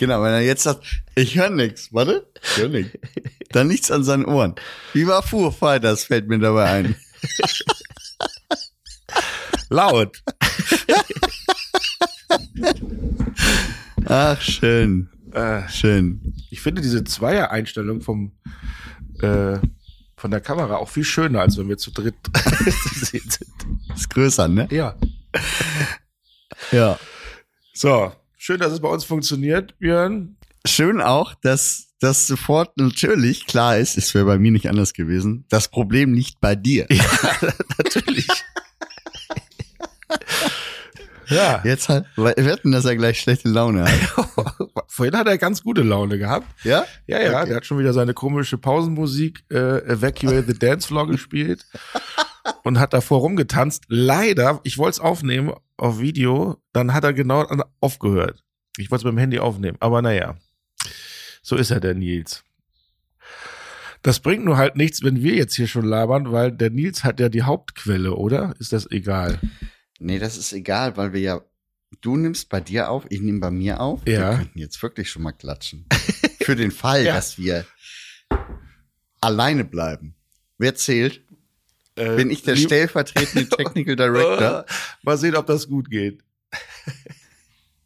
Genau, wenn er jetzt sagt, ich höre nichts, warte, ich höre nichts. Dann nichts an seinen Ohren. Wie war Foo Fighters, fällt mir dabei ein. Laut. Ach, schön. Äh, Schön. ich finde diese Zweier-Einstellung vom äh, von der Kamera auch viel schöner, als wenn wir zu dritt zu sehen sind. Ist größer, ne? Ja. Ja. So, schön, dass es bei uns funktioniert, Björn. Schön auch, dass das sofort natürlich klar ist, es wäre bei mir nicht anders gewesen. Das Problem liegt bei dir. Natürlich. ja. Jetzt halt, wir wetten, dass er gleich schlechte Laune hat. Vorhin hat er ganz gute Laune gehabt. Ja? Ja, ja, Okay. der hat schon wieder seine komische Pausenmusik äh, Evacuate the Dance Floor gespielt und hat davor rumgetanzt. Leider, ich wollte es aufnehmen auf Video, dann hat er genau aufgehört. Ich wollte es beim Handy aufnehmen, aber naja, so ist er, der Nils. Das bringt nur halt nichts, wenn wir jetzt hier schon labern, weil der Nils hat ja die Hauptquelle, oder? Ist das egal? Nee, das ist egal, weil wir ja, du nimmst bei dir auf, ich nehme bei mir auf. Ja. Wir könnten jetzt wirklich schon mal klatschen. Für den Fall, Ja. dass wir alleine bleiben. Wer zählt? Äh, Bin ich der stellvertretende Technical Director? Mal sehen, ob das gut geht.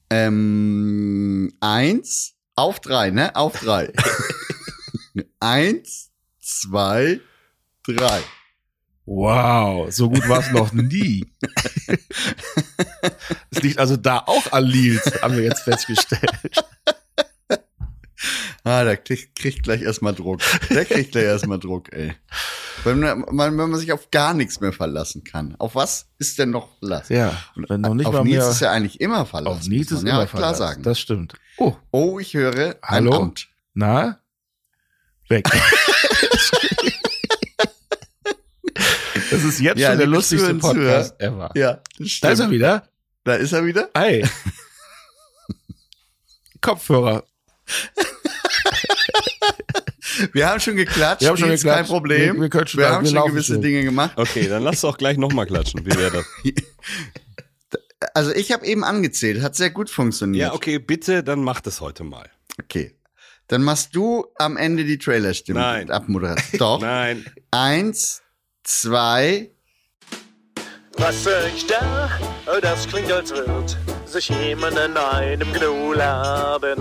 Ähm, eins, auf drei, ne? Auf drei. eins, zwei, drei. Wow, so gut war es noch nie. Es liegt also da auch an Lils, haben wir jetzt festgestellt. Ah, der kriegt, kriegt gleich erstmal Druck. Der kriegt gleich erstmal Druck, ey. Wenn man, wenn man sich auf gar nichts mehr verlassen kann. Auf was ist denn noch Verlass? Ja, wenn noch nicht auf mal mehr ist ja eigentlich immer Verlass. auf muss ist ja immer klar sagen. Das stimmt. Oh, oh, ich höre Hallo? ein Amt. na? Weg. Das ist jetzt Ja, schon der lustigste Podcast ever. Ja, das Da ist stimmt. er wieder. Da ist er wieder. Hi. Kopfhörer. Wir haben schon geklatscht. Wir haben schon geklatscht. Kein Problem. Wir- wir können schon- wir wir haben schon gewisse schon. Dinge gemacht. Okay, dann lass doch gleich nochmal klatschen. Wie wäre das? Also ich habe eben angezählt. Hat sehr gut funktioniert. Ja, okay, bitte, dann mach das heute mal. Okay. Dann machst du am Ende die Trailerstimme. Nein. Abmoderation. Doch. Nein. Eins, zwei. Was höre ich da? Oh, das klingt, als wird sich jemand in einem Gnu laben.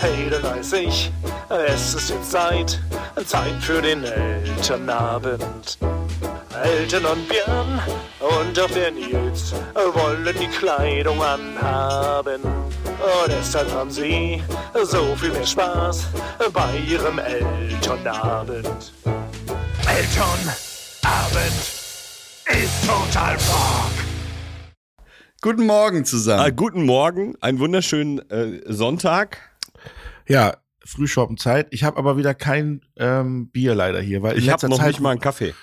Hey, da weiß ich, es ist jetzt Zeit, Zeit für den Elternabend. Eltern und Björn und auch der Nils wollen die Kleidung anhaben. Und deshalb haben sie so viel mehr Spaß bei ihrem Elternabend. Elternabend ist total Rock. Guten Morgen Ah, zusammen. guten Morgen, einen wunderschönen äh, Sonntag. Ja, Frühschoppenzeit. Ich habe aber wieder kein ähm, Bier leider hier, weil Ich habe letzter noch Zeit nicht mal einen Kaffee.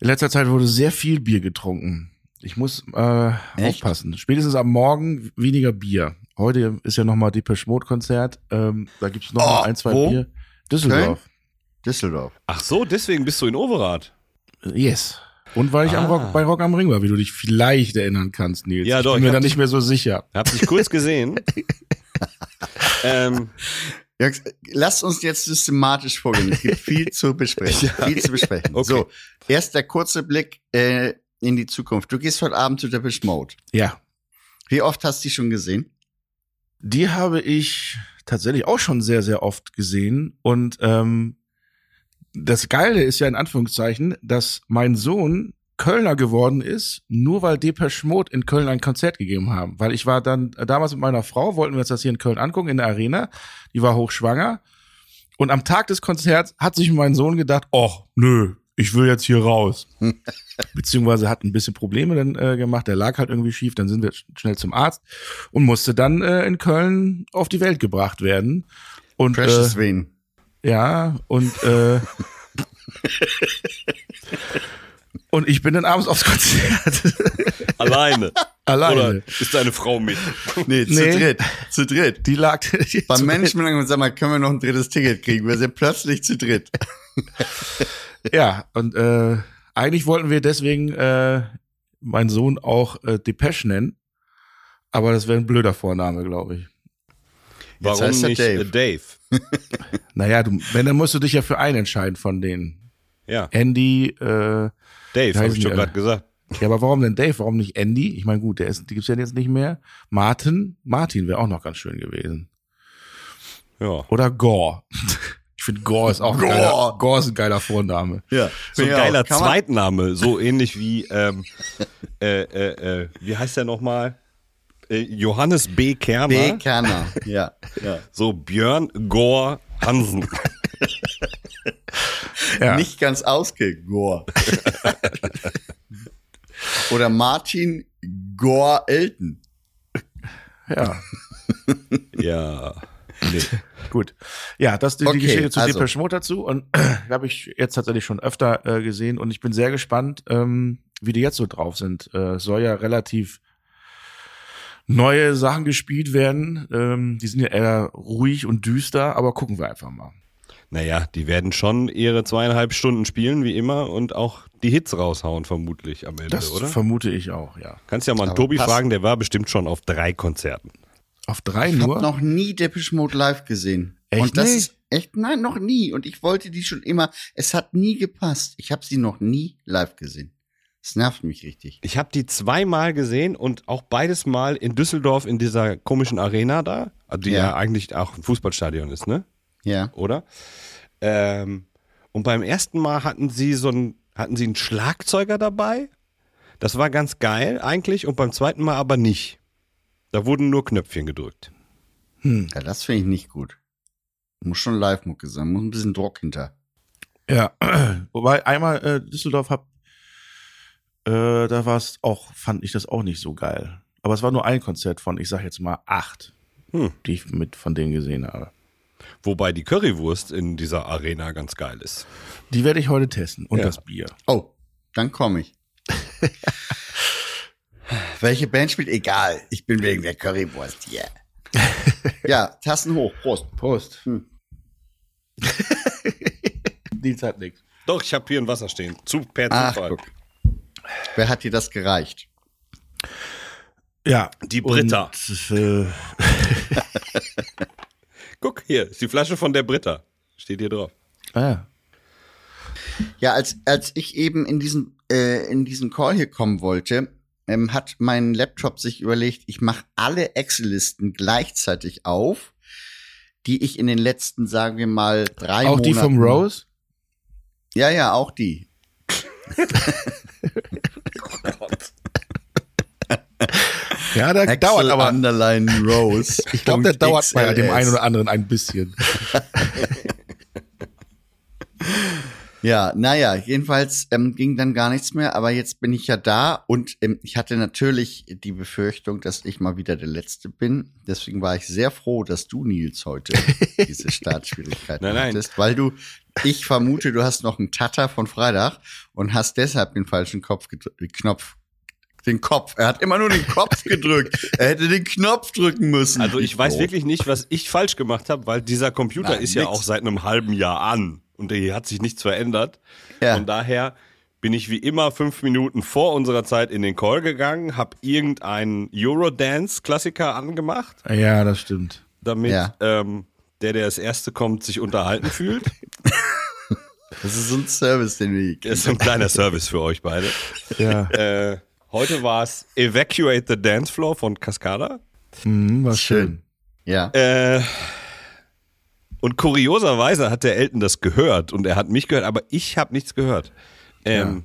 In letzter Zeit wurde sehr viel Bier getrunken. Ich muss äh, Echt? aufpassen. Spätestens am Morgen weniger Bier. Heute ist ja nochmal Depeche Mode Konzert. Ähm, da gibt's noch Oh, mal ein, zwei wo? Bier. Düsseldorf. Düsseldorf. Ach so, deswegen bist du in Overath. Yes. Und weil ich am Ah. Rock, bei Rock am Ring war, wie du dich vielleicht erinnern kannst, Nils. Ja, ich doch, bin ich mir da nicht mehr so sicher. Hab dich kurz gesehen. ähm, Jungs, lasst uns jetzt systematisch vorgehen. Es gibt viel zu besprechen. Viel zu besprechen. Okay. So, erst der kurze Blick äh, in die Zukunft. Du gehst heute Abend zu Depeche Mode. Ja. Wie oft hast du die schon gesehen? Die habe ich tatsächlich auch schon sehr, sehr oft gesehen. Und ähm, das Geile ist ja in Anführungszeichen, dass mein Sohn Kölner geworden ist, nur weil Depeche Mode in Köln ein Konzert gegeben haben. Weil ich war dann äh, damals mit meiner Frau, wollten wir uns das hier in Köln angucken, in der Arena. Die war hochschwanger. Und am Tag des Konzerts hat sich mein Sohn gedacht, oh, nö, ich will jetzt hier raus. Beziehungsweise hat ein bisschen Probleme dann äh, gemacht. Der lag halt irgendwie schief. Dann sind wir sch- schnell zum Arzt und musste dann äh, in Köln auf die Welt gebracht werden. Und Precious äh, Wayne. Ja, und äh, und ich bin dann abends aufs Konzert. alleine. Alleine. Oder ist deine Frau mit? Nee, zu Nee. dritt. Zu dritt. Die lag Beim Management haben wir gesagt, mal, können wir noch ein drittes Ticket kriegen? Wir sind plötzlich zu dritt. Ja, und äh, eigentlich wollten wir deswegen äh, meinen Sohn auch äh, Depeche nennen, aber das wäre ein blöder Vorname, glaube ich. Warum heißt er nicht Dave. Dave? Naja, du, wenn, dann musst du dich ja für einen entscheiden von denen. Ja, Andy, äh, Dave, habe ich alle? gerade gesagt. ja, aber warum denn Dave? Warum nicht Andy? Ich meine, gut, der ist, die gibt's ja jetzt nicht mehr. Martin, Martin wäre auch noch ganz schön gewesen. Ja. Oder Gore. Ich finde Gore ist auch ein Gore. geiler, Gore ist ein geiler Vorname. Ja. So ein Ja, geiler Zweitname, so ähnlich wie, ähm, äh, äh, äh, wie heißt der nochmal? Äh, Johannes B. Kerner. B. Kerner. Ja. ja. So Björn Gore Hansen. Ja. Nicht ganz ausgegor. Oder Martin Gore Elton. Ja, ja. Nee. gut. Ja, das ist die, Okay, die Geschichte zu also. Depeche Mode dazu und habe ich jetzt tatsächlich schon öfter äh, gesehen und ich bin sehr gespannt, ähm, wie die jetzt so drauf sind. Äh, soll ja relativ neue Sachen gespielt werden. Ähm, die sind ja eher ruhig und düster, aber gucken wir einfach mal. Naja, die werden schon ihre zweieinhalb Stunden spielen, wie immer, und auch die Hits raushauen, vermutlich am Ende, Das oder? vermute ich auch, ja. Kannst ja mal einen Tobi passt. fragen, der war bestimmt schon auf drei Konzerten. Auf drei Ich nur? habe noch nie Depeche Mode live gesehen. Echt Und das nicht? ist echt, nein, noch nie. Und ich wollte die schon immer. Es hat nie gepasst. Ich habe sie noch nie live gesehen. Das nervt mich richtig. Ich habe die zweimal gesehen und auch beides Mal in Düsseldorf in dieser komischen Arena da, also die ja, Ja. eigentlich auch ein Fußballstadion ist, ne? Ja. Oder? Ähm, und beim ersten Mal hatten sie so ein, hatten sie einen Schlagzeuger dabei. Das war ganz geil eigentlich und beim zweiten Mal aber nicht. Da wurden nur Knöpfchen gedrückt. ja das finde ich nicht gut. Muss schon Live-Mucke sein. Muss ein bisschen Druck hinter. Ja, wobei einmal äh, Düsseldorf hab, äh, da war es auch, fand ich das auch nicht so geil. Aber es war nur ein Konzert von, ich sag jetzt mal acht, Hm. die ich mit von denen gesehen habe. Wobei die Currywurst in dieser Arena ganz geil ist. Die werde ich heute testen und Ja. das Bier. Oh, dann komme ich. Welche Band spielt? Egal. Ich bin wegen der Currywurst hier. ja, Tassen hoch. Prost. Prost. Hm. Die hat nichts. Doch, ich habe hier ein Wasser stehen. Zu, per Ach, Zufall. guck. Wer hat dir das gereicht? Ja. Die Britta. Und, äh, Guck, hier ist die Flasche von der Britta. Steht hier drauf. ah, Ja, als, als ich eben in diesen, äh, in diesen Call hier kommen wollte, ähm, hat mein Laptop sich überlegt, ich mache alle Excel-Listen gleichzeitig auf, die ich in den letzten, sagen wir mal, drei auch Monaten. die vom Rose? Ja, ja, auch die. Ja, der Excel dauert aber. Underline Rose. Ich glaube, der dauert bei dem XLS. einen oder anderen ein bisschen. Ja, naja, jedenfalls ähm, ging dann gar nichts mehr, aber jetzt bin ich ja da und ähm, ich hatte natürlich die Befürchtung, dass ich mal wieder der Letzte bin. Deswegen war ich sehr froh, dass du, Nils, heute diese Startschwierigkeiten Nein, nein. hattest, weil du, ich vermute, du hast noch einen Tatter von Freitag und hast deshalb den falschen Kopf gedrückt, Knopf, den Kopf. Er hat immer nur den Kopf gedrückt. Er hätte den Knopf drücken müssen. Also ich weiß wirklich nicht, was ich falsch gemacht habe, weil dieser Computer Nein, ist ja nix. auch seit einem halben Jahr an und hier hat sich nichts verändert. Ja. Von daher bin ich wie immer fünf Minuten vor unserer Zeit in den Call gegangen, habe irgendeinen Eurodance-Klassiker angemacht, Ja, das stimmt. damit Ja. ähm, der, der als Erste kommt, sich unterhalten fühlt. Das ist so ein Service, den wir Das ist so ein kleiner Service für euch beide. Ja, Äh, heute war es Evacuate the Dance Floor von Cascada. mhm, war schön. Schön. Ja. Äh, und kurioserweise hat der Elton das gehört und er hat mich gehört, aber ich habe nichts gehört. Ähm,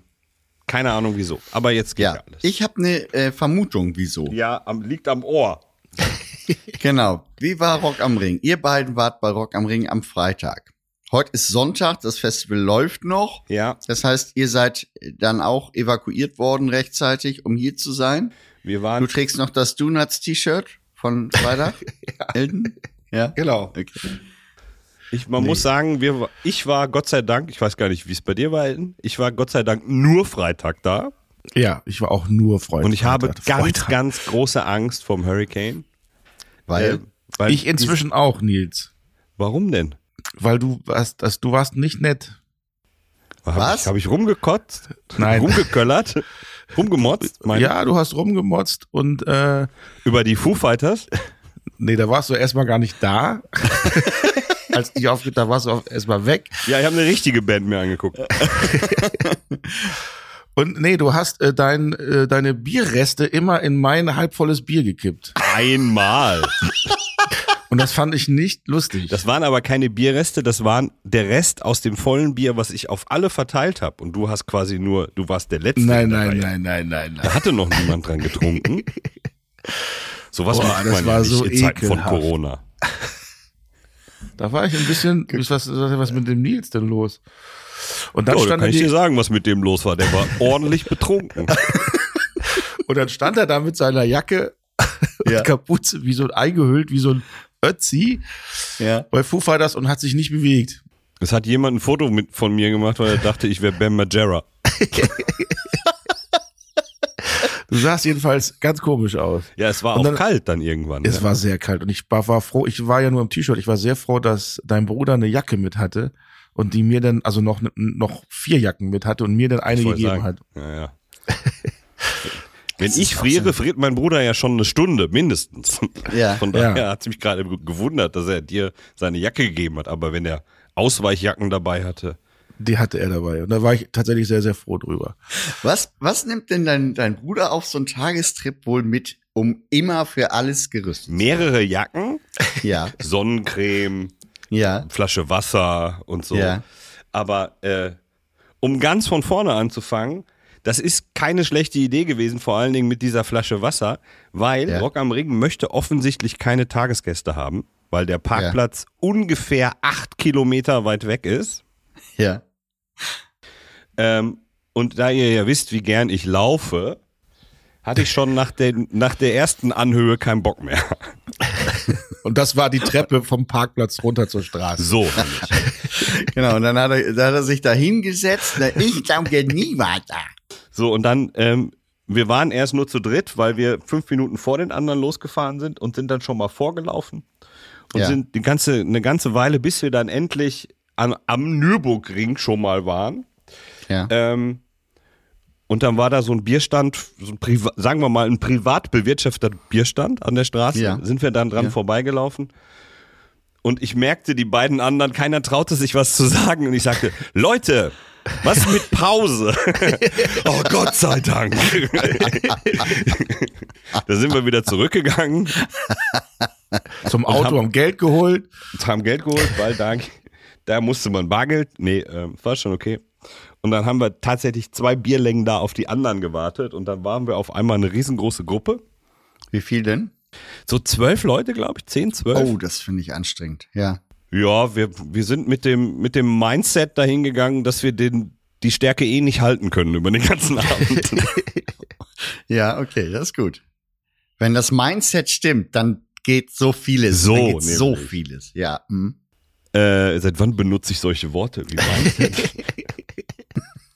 Keine Ahnung wieso. Aber jetzt geht ja, Ja, alles. ich habe eine äh, Vermutung, wieso. ja, am, liegt am Ohr. Genau. Wie war Rock am Ring? Ihr beiden wart bei Rock am Ring am Freitag. Heute ist Sonntag, das Festival läuft noch. Ja, Das heißt, ihr seid dann auch evakuiert worden rechtzeitig, um hier zu sein. wir Du waren. trägst noch das Donuts-T-Shirt von Freitag, Elton? Ja. Genau. Okay. Ich, man muss sagen, wir, ich war Gott sei Dank, ich weiß gar nicht, wie es bei dir war, Elton. Ich war Gott sei Dank nur Freitag da. Ja, ich war auch nur Freund. Und ich habe Freitag. ganz, Freitag. ganz große Angst vom Hurricane. Weil, weil Ich inzwischen auch, Nils. Warum denn? Weil du warst, das, du warst nicht nett. Hab Was? Ich, habe ich rumgekotzt? Nein. Rumgeköllert? rumgemotzt? Mein, ja, du hast rumgemotzt und äh, Über die Foo Fighters? Nee, da warst du erstmal gar nicht da. Als ich aufgeht, da warst du erstmal weg. Ja, ich habe eine richtige Band mir angeguckt. Und nee, du hast äh, dein, äh, deine Bierreste immer in mein halbvolles Bier gekippt. Einmal. Und das fand ich nicht lustig. Das waren aber keine Bierreste, das waren der Rest aus dem vollen Bier, was ich auf alle verteilt habe. Und du hast quasi nur, du warst der Letzte. nein, nein, nein, nein, nein, nein. Da hatte noch niemand dran getrunken. Sowas Boah, macht das man war ja nicht so in Zeiten von. Corona. Da war ich ein bisschen, was, was, was mit dem Nils denn los? Und dann, Ja, da stand kann er ich dir sagen, was mit dem los war. Der war ordentlich betrunken. und dann stand er da mit seiner Jacke Ja. und Kapuze, wie so ein eingehüllt, wie so ein Ötzi Ja. bei Foo Fighters und hat sich nicht bewegt. Es hat jemand ein Foto mit, von mir gemacht, weil er dachte, ich wäre Bam Margera. Du sahst jedenfalls ganz komisch aus. Ja, es war Und auch dann- kalt dann irgendwann. Es ja. war sehr kalt und ich war, war froh, ich war ja nur im T-Shirt, ich war sehr froh, dass dein Bruder eine Jacke mit hatte und die mir dann, also noch, noch vier Jacken mit hatte und mir dann eine gegeben sagen. hat. Ja, ja. Wenn ich friere, so- friert mein Bruder ja schon eine Stunde, mindestens. Ja. Von daher Ja. hat es mich gerade gewundert, dass er dir seine Jacke gegeben hat. Aber wenn er Ausweichjacken dabei hatte, Die hatte er dabei und da war ich tatsächlich sehr, sehr froh drüber. Was, was nimmt denn dein, dein Bruder auf so einen Tagestrip wohl mit, um immer für alles gerüstet zu mehrere Jacken? Ja, Sonnencreme, ja, Flasche Wasser und so. Ja. Aber äh, um ganz von vorne anzufangen, das ist keine schlechte Idee gewesen, vor allen Dingen mit dieser Flasche Wasser, weil Ja. Rock am Ring möchte offensichtlich keine Tagesgäste haben, weil der Parkplatz ungefähr acht Kilometer weit weg ist. ja. Ähm, und da ihr ja wisst, wie gern ich laufe, hatte ich schon nach der, nach der ersten Anhöhe keinen Bock mehr. Und das war die Treppe vom Parkplatz runter zur Straße. So. Genau, und dann hat er, da hat er sich da hingesetzt. Ich glaube nie weiter. So, und dann, ähm, wir waren erst nur zu dritt, weil wir fünf Minuten vor den anderen losgefahren sind und sind dann schon mal vorgelaufen. Und Ja. sind die ganze, eine ganze Weile, bis wir dann endlich an, am Nürburgring schon mal waren. Ja. Ähm, und dann war da so ein Bierstand, so ein Priva sagen wir mal ein privat bewirtschafteter Bierstand an der Straße. Ja. Sind wir dann dran Ja. vorbeigelaufen. Und ich merkte, die beiden anderen, keiner traute sich was zu sagen. Und ich sagte, Leute, was mit Pause? oh Gott sei Dank. da sind wir wieder zurückgegangen, Zum Auto, haben Geld geholt. haben Geld geholt, weil da, da musste man Bargeld. Nee, ähm, war schon okay. Und dann haben wir tatsächlich zwei Bierlängen da auf die anderen gewartet. Und dann waren wir auf einmal eine riesengroße Gruppe. Wie viel denn? So zwölf Leute, glaube ich, zehn, zwölf. Oh, das finde ich anstrengend. Ja. Ja, wir, wir sind mit dem, mit dem Mindset dahin gegangen, dass wir den, die Stärke eh nicht halten können über den ganzen Abend. Ja, okay, das ist gut. Wenn das Mindset stimmt, dann geht so vieles. So, dann geht so vieles. Ja. hm. äh, seit wann benutze ich solche Worte wie Mindset?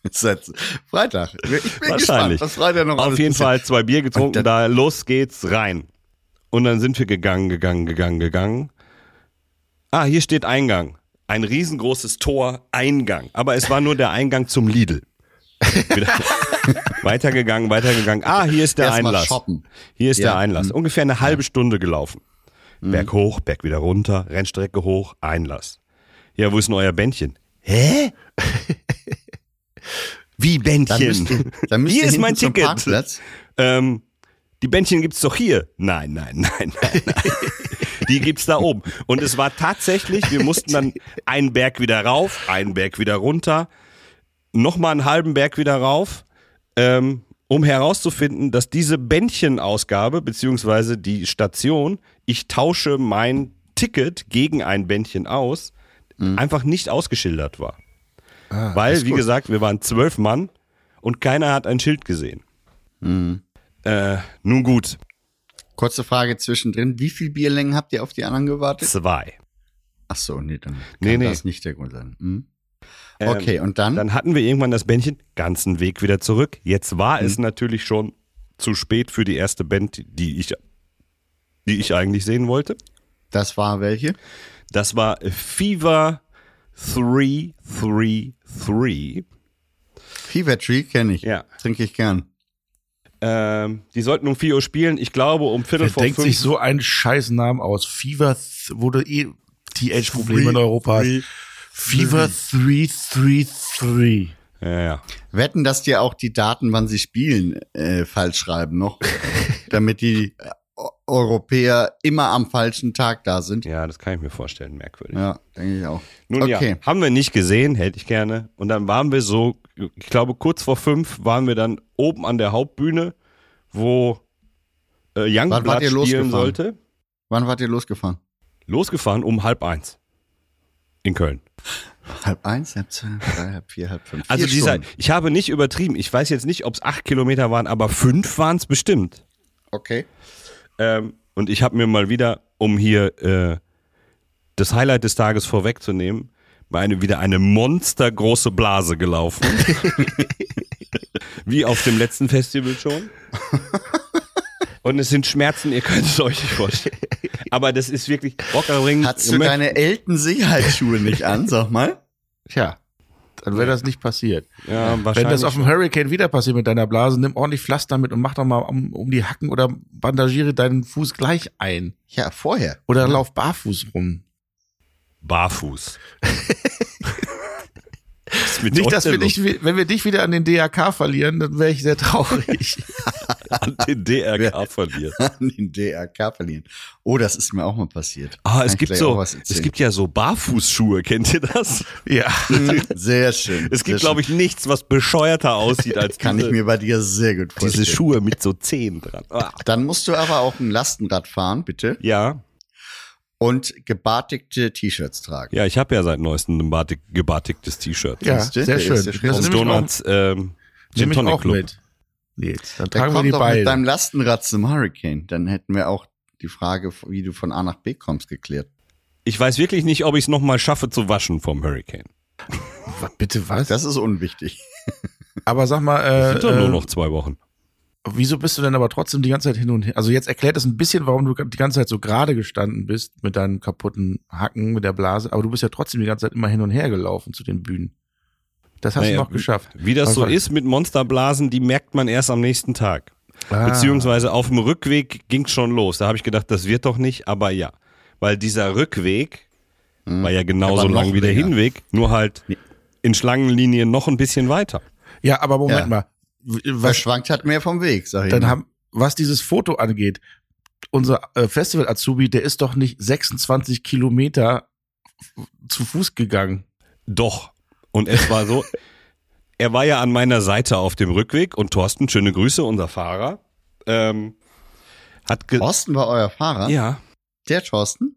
Seit Freitag. Ich bin Wahrscheinlich. gespannt, was Freitag noch Auf jeden. Fall zwei Bier getrunken, da los geht's rein. Und dann sind wir gegangen, gegangen, gegangen, gegangen. Ah, hier steht Eingang. Ein riesengroßes Tor, Eingang. Aber es war nur der Eingang zum Lidl. Weitergegangen, weitergegangen. Ah, hier ist der Erstmal Einlass. shoppen. Hier ist Ja, der Einlass. mhm. Ungefähr eine halbe Stunde gelaufen. Berg hoch, Berg wieder runter, Rennstrecke hoch, Einlass. Ja, wo ist denn euer Bändchen? Hä? Wie Dann Bändchen? müsst ihr, dann müsst Hier ist mein Ticket. Ähm, die Bändchen gibt's doch hier. Nein, nein, nein, nein, nein. Die gibt's da oben. Und es war tatsächlich, wir mussten dann einen Berg wieder rauf, einen Berg wieder runter, nochmal einen halben Berg wieder rauf, ähm, um herauszufinden, dass diese Bändchenausgabe, beziehungsweise die Station, ich tausche mein Ticket gegen ein Bändchen aus, einfach nicht ausgeschildert war. Ah, Weil, wie gesagt, wir waren zwölf Mann und keiner hat ein Schild gesehen. Äh, nun gut, Kurze Frage zwischendrin. Wie viel Bierlängen habt ihr auf die anderen gewartet? zwei. Ach so, nee, dann kann Nee, nee. das nicht der Grund sein. Hm? Ähm, Okay, und dann? Dann hatten wir irgendwann das Bändchen, ganzen Weg wieder zurück. Jetzt war es natürlich schon zu spät für die erste Band, die ich, die ich eigentlich sehen wollte. Das war welche? Das war Fever 333. Fever Tree kenne ich. Ja. Trinke ich gern. Ähm, die sollten um 4 Uhr spielen. Ich glaube, um Viertel Wer vor denkt fünf. sich so einen scheiß Namen aus? Fever, du eh TH-Probleme in Europa hast. Fever 333. ja, ja. Wetten, dass dir auch die Daten, wann sie spielen, äh, falsch schreiben noch, damit die äh, Eu- Europäer immer am falschen Tag da sind. ja, das kann ich mir vorstellen. Merkwürdig. Ja, denke ich auch. Nun okay. ja, haben wir nicht gesehen, hätte ich gerne. Und dann waren wir so, ich glaube, kurz vor fünf waren wir dann oben an der Hauptbühne, wo äh, Wann Youngblood wart ihr spielen losgefahren? sollte. Wann wart ihr losgefahren? Losgefahren um halb eins. In Köln. Halb eins, halb zwei, halb drei, halb vier, halb fünf. Also dieser, ich habe nicht übertrieben. Ich weiß jetzt nicht, ob es acht Kilometer waren, aber fünf waren es bestimmt. Okay. Ähm, und ich habe mir mal wieder, um hier äh, das Highlight des Tages vorwegzunehmen, eine, wieder eine monstergroße Blase gelaufen. Wie auf dem letzten Festival schon. Und es sind Schmerzen, ihr könnt es euch nicht vorstellen. Aber das ist wirklich Rockerring. Hattest du deine Elton-Sicherheitsschuhe nicht an, sag mal? Tja, dann wäre das nicht passiert. ja, Wenn wahrscheinlich das auf dem Hurricane wieder passiert mit deiner Blase, nimm ordentlich Pflaster mit und mach doch mal um, um die Hacken oder bandagiere deinen Fuß gleich ein. Ja, vorher. Oder lauf barfuß rum. Barfuß. Mit Nicht, dass wir dich, wenn wir dich wieder an den DRK verlieren, dann wäre ich sehr traurig. an den DRK verliert. An den DRK verlieren. Oh, das ist mir auch mal passiert. Ah, es gibt so, es gibt ja so Barfußschuhe, kennt ihr das? ja. Sehr schön. Es gibt, glaube ich, nichts, was bescheuerter aussieht als Kann diese, ich mir bei dir sehr gut vorstellen. diese Schuhe mit so Zehen dran. Ah. Dann musst du aber auch ein Lastenrad fahren, bitte. Ja, Und gebartigte T-Shirts tragen. ja, ich habe ja seit neuestem ein batik gebartigtes T-Shirt. Ja, sehr Der schön. ist. Das Vom Donuts ähm, Gin Tonic Club. mit. Nils, dann Der tragen wir kommt die doch mit deinem beiden. Lastenrad zum Hurricane. Dann hätten wir auch die Frage, wie du von A nach B kommst, geklärt. Ich weiß wirklich nicht, ob ich es nochmal schaffe zu waschen vom Hurricane. Was, bitte was? Das ist unwichtig. aber sag mal, Das äh, sind doch nur äh, noch zwei Wochen. Wieso bist du denn aber trotzdem die ganze Zeit hin und her? Also jetzt erklärt es ein bisschen, warum du die ganze Zeit so gerade gestanden bist mit deinen kaputten Hacken, mit der Blase, aber du bist ja trotzdem die ganze Zeit immer hin und her gelaufen zu den Bühnen. Das hast Naja, du noch geschafft. Wie das so ist mit Monsterblasen, die merkt man erst am nächsten Tag. Ah. Beziehungsweise auf dem Rückweg ging's schon los. Da habe ich gedacht, das wird doch nicht, aber ja. Weil dieser Rückweg war ja genauso lang wie der länger. Hinweg, nur halt in Schlangenlinien noch ein bisschen weiter. Ja, aber Moment Ja. mal. Was schwankt hat mehr vom Weg, sag ich dann mal. haben, was dieses Foto angeht, unser äh, Festival-Azubi, der ist doch nicht 26 Kilometer zu Fuß gegangen. Doch. Und es war so, er war ja an meiner Seite auf dem Rückweg und Thorsten, schöne Grüße, unser Fahrer, ähm, hat ge Thorsten war euer Fahrer? Ja, Der Thorsten?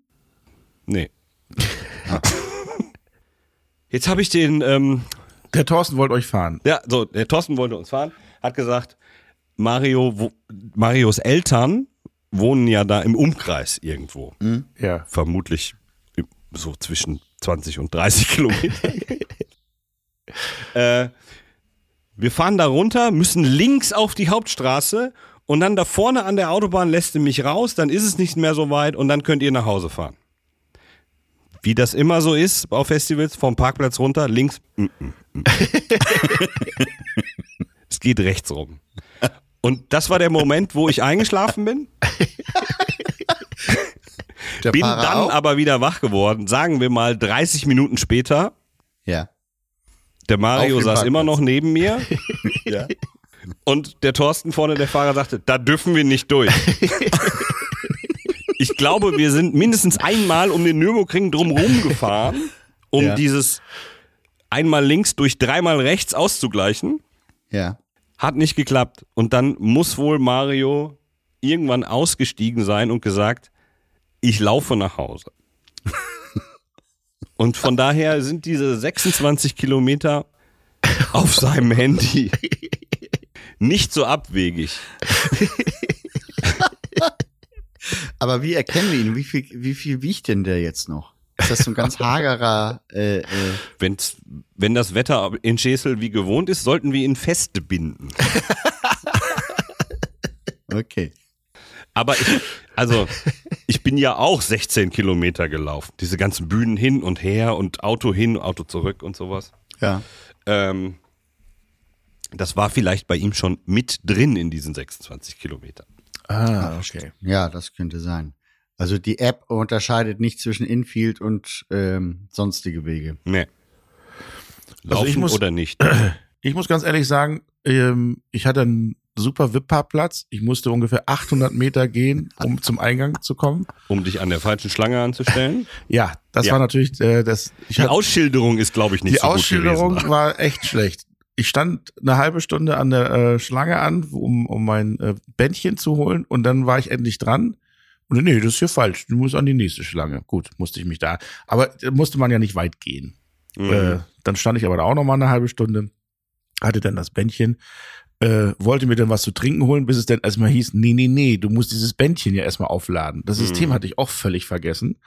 nee. Jetzt habe ich den, ähm, Der Thorsten wollte euch fahren. ja, so, der Thorsten wollte uns fahren, hat gesagt, Mario, wo, Marios Eltern wohnen ja da im Umkreis irgendwo. Ja. vermutlich so zwischen 20 und 30 Kilometer. äh, wir fahren da runter, müssen links auf die Hauptstraße und dann da vorne an der Autobahn lässt ihr mich raus, dann ist es nicht mehr so weit und dann könnt ihr nach Hause fahren. Wie das immer so ist auf Festivals, vom Parkplatz runter, links. mm, mm, mm. es geht rechts rum. Und das war der Moment, wo ich eingeschlafen bin. Der Bin dann auch? aber wieder wach geworden, sagen wir mal 30 Minuten später. Ja. Der Mario saß Parkplatz. immer noch neben mir ja. und der Thorsten vorne, der Fahrer, sagte, da dürfen wir nicht durch. Ich glaube, wir sind mindestens einmal um den Nürburgring drumherum gefahren, um Ja. dieses einmal links durch dreimal rechts auszugleichen. Ja. Hat nicht geklappt. Und dann muss wohl Mario irgendwann ausgestiegen sein und gesagt, ich laufe nach Hause. Und von daher sind diese 26 Kilometer auf seinem Handy nicht so abwegig. Aber wie erkennen wir ihn? Wie viel, wie viel wiegt denn der jetzt noch? Ist das so ein ganz hagerer, äh, äh, Wenn's, wenn das Wetter in Schesel wie gewohnt ist, sollten wir ihn festbinden. okay. Aber ich, also, ich bin ja auch 16 Kilometer gelaufen. Diese ganzen Bühnen hin und her und Auto hin, Auto zurück und sowas. Ja. Ähm, Das war vielleicht bei ihm schon mit drin in diesen 26 Kilometern. Ah, okay. Ja, das könnte sein. Also die App unterscheidet nicht zwischen Infield und ähm, sonstige Wege. Nee. Also Laufen ich muss- oder nicht? Ich muss ganz ehrlich sagen, ähm, ich hatte einen super VIP-Parkplatz. Ich musste ungefähr 800 Meter gehen, um zum Eingang zu kommen. Um dich an der falschen Schlange anzustellen? Ja, das Ja. war natürlich äh, das. Ich Die hatte- Ausschilderung ist, glaube ich, nicht die so gut Ausschilderung war echt schlecht. Ich stand eine halbe Stunde an der äh, Schlange an, um, um mein äh, Bändchen zu holen und dann war ich endlich dran. Und nee, das ist hier falsch. Du musst an die nächste Schlange. Gut, musste ich mich da. Aber äh, musste man ja nicht weit gehen. Mhm. Äh, dann stand ich aber da auch noch mal eine halbe Stunde, hatte dann das Bändchen, äh, wollte mir dann was zu trinken holen, bis es dann erstmal hieß, nee, nee, nee, du musst dieses Bändchen ja erstmal aufladen. Das System Mhm. hatte ich auch völlig vergessen.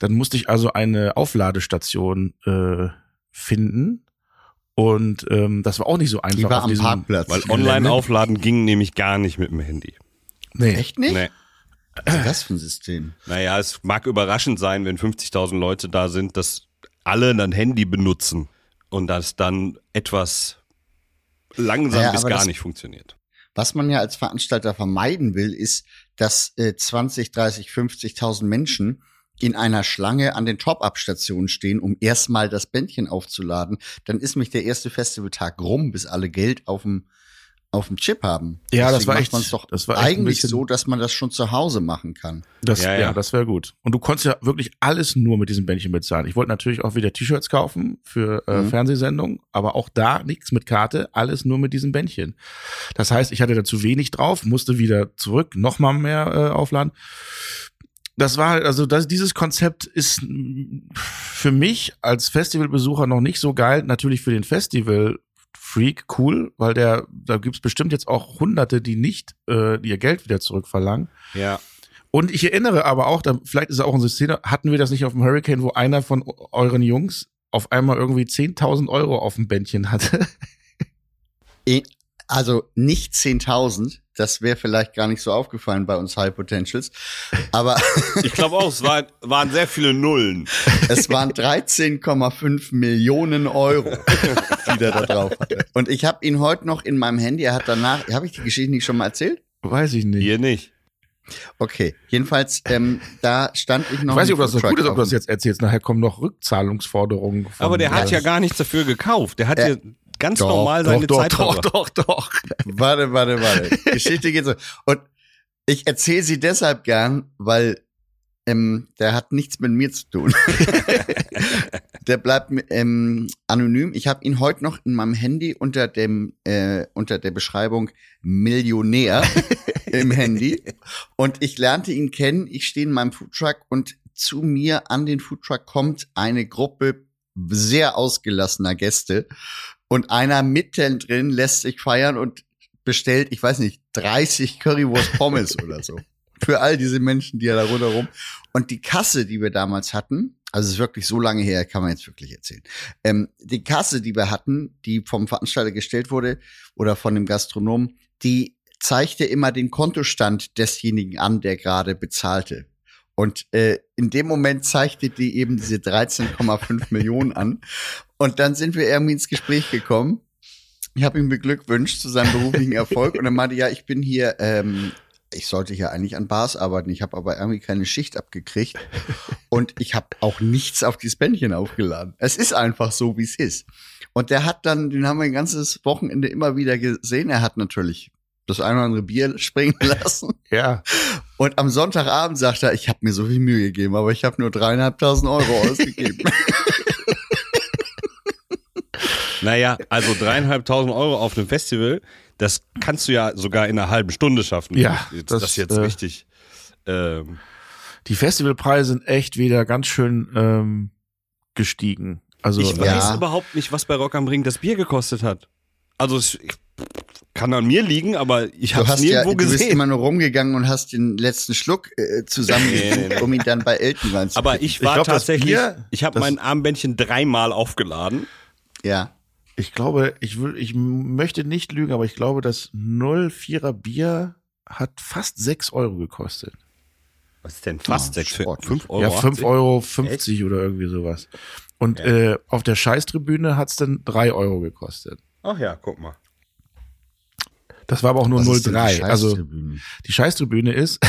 Dann musste ich also eine Aufladestation äh, finden. Und ähm, das war auch nicht so einfach. Die war auf am diesem- Parkplatz. Weil online aufladen ging nämlich gar nicht mit dem Handy. Nee. Echt nicht? Nee. Was ist das für ein System? Naja, es mag überraschend sein, wenn 50.000 Leute da sind, dass alle ein Handy benutzen und das dann etwas langsam Naja, bis gar das- nicht funktioniert. Was man ja als Veranstalter vermeiden will, ist, dass äh, 20, 30, 50.000 Menschen in einer Schlange an den Top-Up-Stationen stehen, um erstmal das Bändchen aufzuladen. Dann ist mich der erste Festivaltag rum, bis alle Geld auf dem auf dem Chip haben. Ja, das war echt- man's doch das war eigentlich bisschen- so, dass man das schon zu Hause machen kann. Das, Ja, ja, ja. das wäre gut. Und du konntest ja wirklich alles nur mit diesem Bändchen bezahlen. Ich wollte natürlich auch wieder T-Shirts kaufen für äh, Mhm. Fernsehsendungen, aber auch da nichts mit Karte, alles nur mit diesem Bändchen. Das heißt, ich hatte da zu wenig drauf, musste wieder zurück, nochmal mehr äh, aufladen. Das war halt, also das, dieses Konzept ist für mich als Festivalbesucher noch nicht so geil. Natürlich für den Festival Freak cool, weil der, da gibt's bestimmt jetzt auch Hunderte, die nicht äh, ihr Geld wieder zurückverlangen. Ja. Und ich erinnere aber auch, da, vielleicht ist es auch unsere Szene, hatten wir das nicht auf dem Hurricane, wo einer von euren Jungs auf einmal irgendwie 10.000 Euro auf dem Bändchen hatte? Also nicht 10.000, das wäre vielleicht gar nicht so aufgefallen bei uns High Potentials, aber Ich glaube auch, es war, waren sehr viele Nullen. es waren 13,5 Millionen Euro, die der da drauf hatte. Und ich habe ihn heute noch in meinem Handy, er hat danach, habe ich die Geschichte nicht schon mal erzählt? Weiß ich nicht. Hier nicht. Okay, jedenfalls, ähm, da stand ich noch. Ich weiß nicht, ob das so gut ist, ob du das jetzt erzählst. Nachher kommen noch Rückzahlungsforderungen. Von Aber der hat ja gar nichts dafür gekauft. Der hat ja ganz Doch, normal doch, seine doch, Zeit doch, verbracht. doch, doch. Warte, warte, warte. Geschichte geht so. Und ich erzähle sie deshalb gern, weil ähm, der hat nichts mit mir zu tun. der bleibt ähm, anonym. Ich habe ihn heute noch in meinem Handy unter dem äh, unter der Beschreibung Millionär im Handy. Und ich lernte ihn kennen. Ich stehe in meinem Foodtruck und zu mir an den Foodtruck kommt eine Gruppe sehr ausgelassener Gäste. Und einer mitten drin lässt sich feiern und bestellt, ich weiß nicht, 30 Currywurst Pommes oder so. Für all diese Menschen, die ja da rundherum. Und die Kasse, die wir damals hatten, also es ist wirklich so lange her, kann man jetzt wirklich erzählen. Ähm, die Kasse, die wir hatten, die vom Veranstalter gestellt wurde oder von dem Gastronom, die zeigte immer den Kontostand desjenigen an, der gerade bezahlte. Und äh, in dem Moment zeigte die eben diese 13,5 Millionen an. Und dann sind wir irgendwie ins Gespräch gekommen. Ich habe ihm beglückwünscht zu seinem beruflichen Erfolg und er meinte, ja, ich bin hier, ähm, ich sollte hier eigentlich an Bars arbeiten, ich habe aber irgendwie keine Schicht abgekriegt und ich habe auch nichts auf dieses Bändchen aufgeladen. Es ist einfach so, wie es ist. Und der hat dann, den haben wir ein ganzes Wochenende immer wieder gesehen. Er hat natürlich das eine oder andere Bier springen lassen. Ja. Und am Sonntagabend sagt er, ich habe mir so viel Mühe gegeben, aber ich habe nur dreieinhalbtausend Euro ausgegeben. Naja, also dreieinhalbtausend Euro auf einem Festival, das kannst du ja sogar in einer halben Stunde schaffen. Ja, Jetzt- das, das ist jetzt äh, richtig. Ähm, Die Festivalpreise sind echt wieder ganz schön ähm, gestiegen. Also ich ja. weiß überhaupt nicht, was bei Rock am Ring das Bier gekostet hat. Also es ich, kann an mir liegen, aber ich habe es hast ja, nirgendwo du bist gesehen. immer nur rumgegangen und hast den letzten Schluck äh, nee. um ihn dann bei Elton reinzubringen. aber ich war glaub, das tatsächlich, Bier, ich habe mein Armbändchen dreimal aufgeladen. ja. Ich glaube, ich will, ich möchte nicht lügen, aber ich glaube, das 04er Bier hat fast 6 Euro gekostet. Was ist denn fast Ja, sechs für sportlich. fünf Euro? ja, 5 80? Euro 50 oder irgendwie sowas. Und äh, auf der Scheißtribüne hat's dann 3 Euro gekostet. Ach ja, guck mal. Das war aber auch nur Was ist denn die 03. Also Scheißtribüne? die Scheißtribüne ist